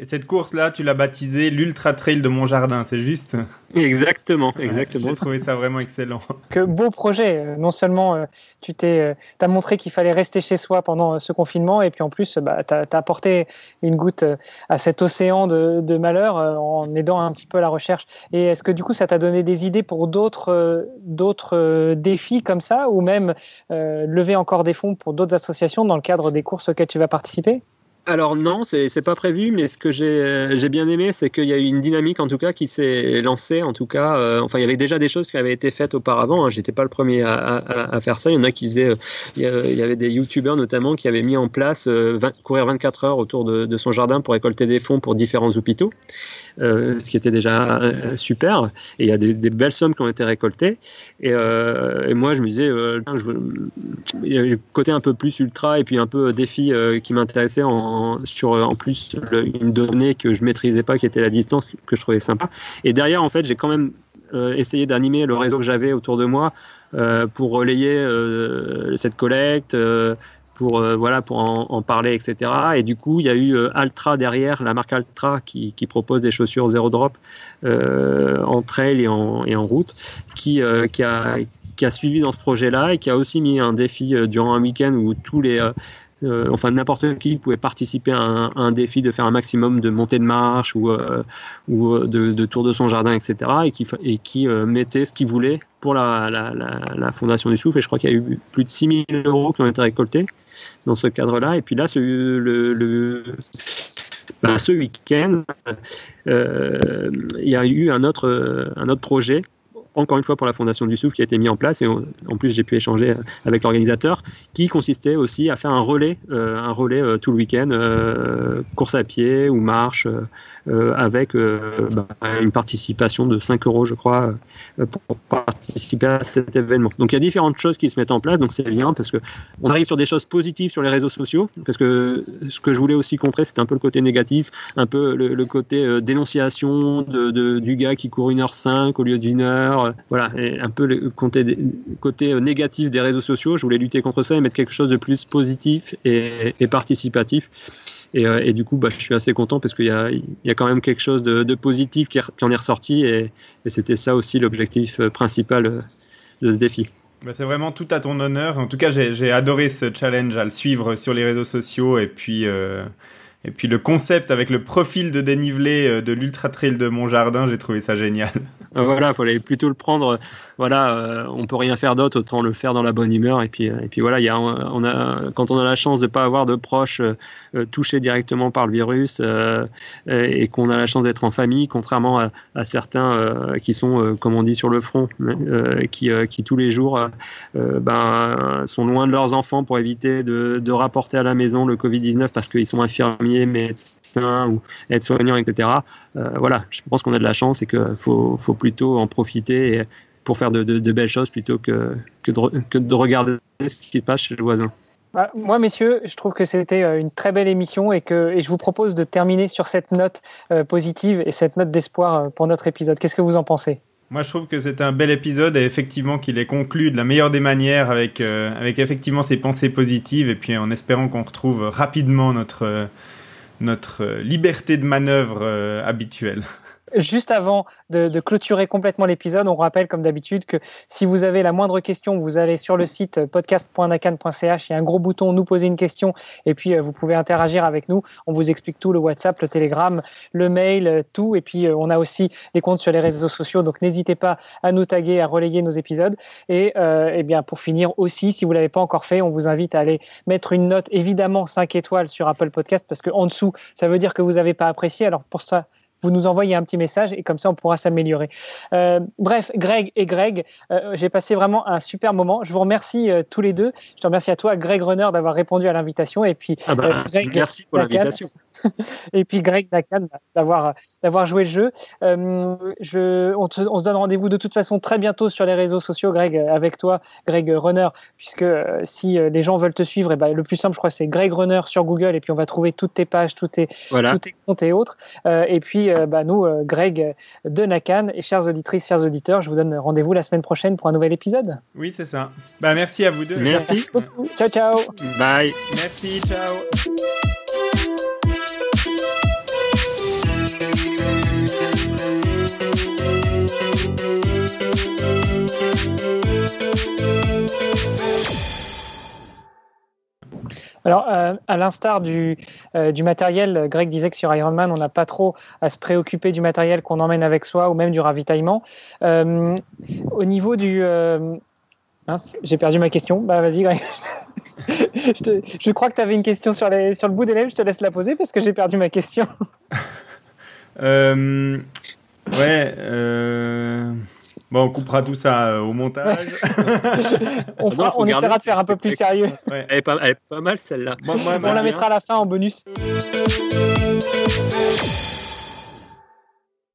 Et cette course-là, tu l'as baptisée l'Ultra Trail de mon jardin, c'est juste Exactement, exactement. J'ai trouvé ça vraiment excellent. Que beau projet. Euh, non seulement euh, tu t'es, euh, as montré qu'il fallait rester chez soi pendant ce confinement, et puis en plus, bah, tu as, apporté une goutte à cet océan de, de malheur en aidant un petit peu la recherche. Et est-ce que du coup, ça t'a donné des idées pour d'autres, d'autres défis comme ça, ou même lever encore des fonds pour d'autres associations dans le cadre des courses auxquelles tu vas participer? Alors non, c'est pas prévu, mais ce que euh, j'ai bien aimé, c'est qu'il y a eu une dynamique en tout cas qui s'est lancée. En tout cas, euh, enfin il y avait déjà des choses qui avaient été faites auparavant. Hein. J'étais pas le premier à, faire ça. Il y en a qui faisaient, euh, il y avait des youtubeurs notamment qui avaient mis en place courir 24 heures autour de, son jardin pour récolter des fonds pour différents hôpitaux, ce qui était déjà super. Et il y a des, belles sommes qui ont été récoltées. Et, moi je me disais, il y avait le côté un peu plus ultra et puis un peu défi qui m'intéressait en sur en plus une donnée que je maîtrisais pas, qui était la distance, que je trouvais sympa. Et derrière, en fait, j'ai quand même euh, essayé d'animer le réseau que j'avais autour de moi euh, pour relayer euh, cette collecte. pour, voilà, pour en, parler, etc. Et du coup, il y a eu Altra derrière, la marque Altra, qui, propose des chaussures zéro drop en trail et en, route, qui, qui a suivi dans ce projet-là et qui a aussi mis un défi durant un week-end où tous les, euh, enfin n'importe qui pouvait participer à un, défi de faire un maximum de montée de marche ou, euh, euh, de, de, tour de son jardin, etc. et qui, et qui mettait ce qu'il voulait pour la, Fondation du Souffle. Et je crois qu'il y a eu plus de 6000 euros qui ont été récoltés dans ce cadre-là. Et puis là, ce, le, bah, week-end, il y a eu un autre projet encore une fois pour la Fondation du Souffle qui a été mis en place et en plus j'ai pu échanger avec l'organisateur qui consistait aussi à faire un relais, euh, un relais euh, tout le week-end, euh, course à pied ou marche avec bah, une participation de 5 euros je crois pour participer à cet événement. Donc il y a différentes choses qui se mettent en place donc c'est bien parce que on arrive sur des choses positives sur les réseaux sociaux parce que ce que je voulais aussi contrer c'était un peu le côté négatif, un peu le, côté dénonciation de, du gars qui court 1h05 au lieu d'une heure euh, voilà, un peu le côté, côté euh, négatif des réseaux sociaux. Je voulais lutter contre ça et mettre quelque chose de plus positif et, participatif. Euh, et, du coup, bah, je suis assez content parce qu'il y a, y a quand même quelque chose de, positif qui, en est ressorti. Et, c'était ça aussi l'objectif principal de ce défi. Bah, c'est vraiment tout à ton honneur. En tout cas, j'ai adoré ce challenge à le suivre sur les réseaux sociaux et puis et puis le concept avec le profil de dénivelé de l'ultra trail de mon jardin, j'ai trouvé ça génial. Voilà, il fallait plutôt le prendre voilà, euh, on peut rien faire d'autre, autant le faire dans la bonne humeur. Et puis, euh, et puis voilà, y a, on a, quand on a la chance de ne pas avoir de proches euh, touchés directement par le virus et qu'on a la chance d'être en famille, contrairement à, certains qui sont, comme on dit, sur le front, qui, qui tous les jours ben, sont loin de leurs enfants pour éviter de, rapporter à la maison le Covid-19 parce qu'ils sont infirmiers, médecins ou aides-soignants, etc. voilà, je pense qu'on a de la chance et qu'il faut, plutôt en profiter. Pour faire de, belles choses plutôt que, que, de, regarder ce qui se passe chez le voisin. Bah, moi, messieurs, je trouve que c'était euh, une très belle émission et que et je vous propose de terminer sur cette note euh, positive et cette note d'espoir euh, pour notre épisode. Qu'est-ce que vous en pensez? Moi, je trouve que c'est un bel épisode et effectivement qu'il est conclu de la meilleure des manières avec, avec effectivement ses pensées positives et puis en espérant qu'on retrouve rapidement notre, notre liberté de manœuvre habituelle. Juste avant de, clôturer complètement l'épisode, on rappelle comme d'habitude que si vous avez la moindre question, vous allez sur le site podcast.nacan.ch, il y a un gros bouton nous poser une question et puis euh, vous pouvez interagir avec nous. On vous explique tout, le WhatsApp, le Telegram, le mail, euh, tout. Et puis euh, on a aussi les comptes sur les réseaux sociaux, donc n'hésitez pas à nous taguer, à relayer nos épisodes. Et, eh bien pour finir aussi, si vous l'avez pas encore fait, on vous invite à aller mettre une note évidemment 5 étoiles sur Apple Podcast parce qu'en dessous, ça veut dire que vous n'avez pas apprécié. Alors pour ça, vous nous envoyez un petit message et comme ça, on pourra s'améliorer. bref, Greg et Greg, j'ai passé vraiment un super moment. Je vous remercie tous les deux. Je te remercie à toi, Greg Runner, d'avoir répondu à l'invitation. Et puis, ah bah, merci pour l'invitation. et puis Greg Nakan d'avoir d'avoir joué le jeu. Euh, je, on, on, se donne rendez-vous de toute façon très bientôt sur les réseaux sociaux, Greg, avec toi, Greg Runner, puisque euh, si euh, les gens veulent te suivre, et eh ben, le plus simple, je crois, c'est Greg Runner sur Google, et puis on va trouver toutes tes pages, tous tes, voilà. tes comptes et autres. et puis, bah, nous, Greg de Nakan, et chères auditrices, chers auditeurs, je vous donne rendez-vous la semaine prochaine pour un nouvel épisode. Oui, c'est ça. Bah, merci à vous deux. Merci. merci beaucoup. Ciao, ciao. Bye. Merci, ciao. Alors, euh, à l'instar du, euh, du, matériel, Greg disait que sur Ironman, on n'a pas trop à se préoccuper du matériel qu'on emmène avec soi ou même du ravitaillement. Euh, au niveau du... J'ai perdu ma question. Bah, vas-y, Greg. je, je, crois que tu avais une question sur, les, sur le bout des lèvres. Je te laisse la poser parce que j'ai perdu ma question. ouais. Bon, on coupera tout ça euh, au montage. on, fera, on essaiera de faire un peu plus sérieux. Elle, est pas, elle, est pas, mal celle-là. on la mettra à la fin en bonus.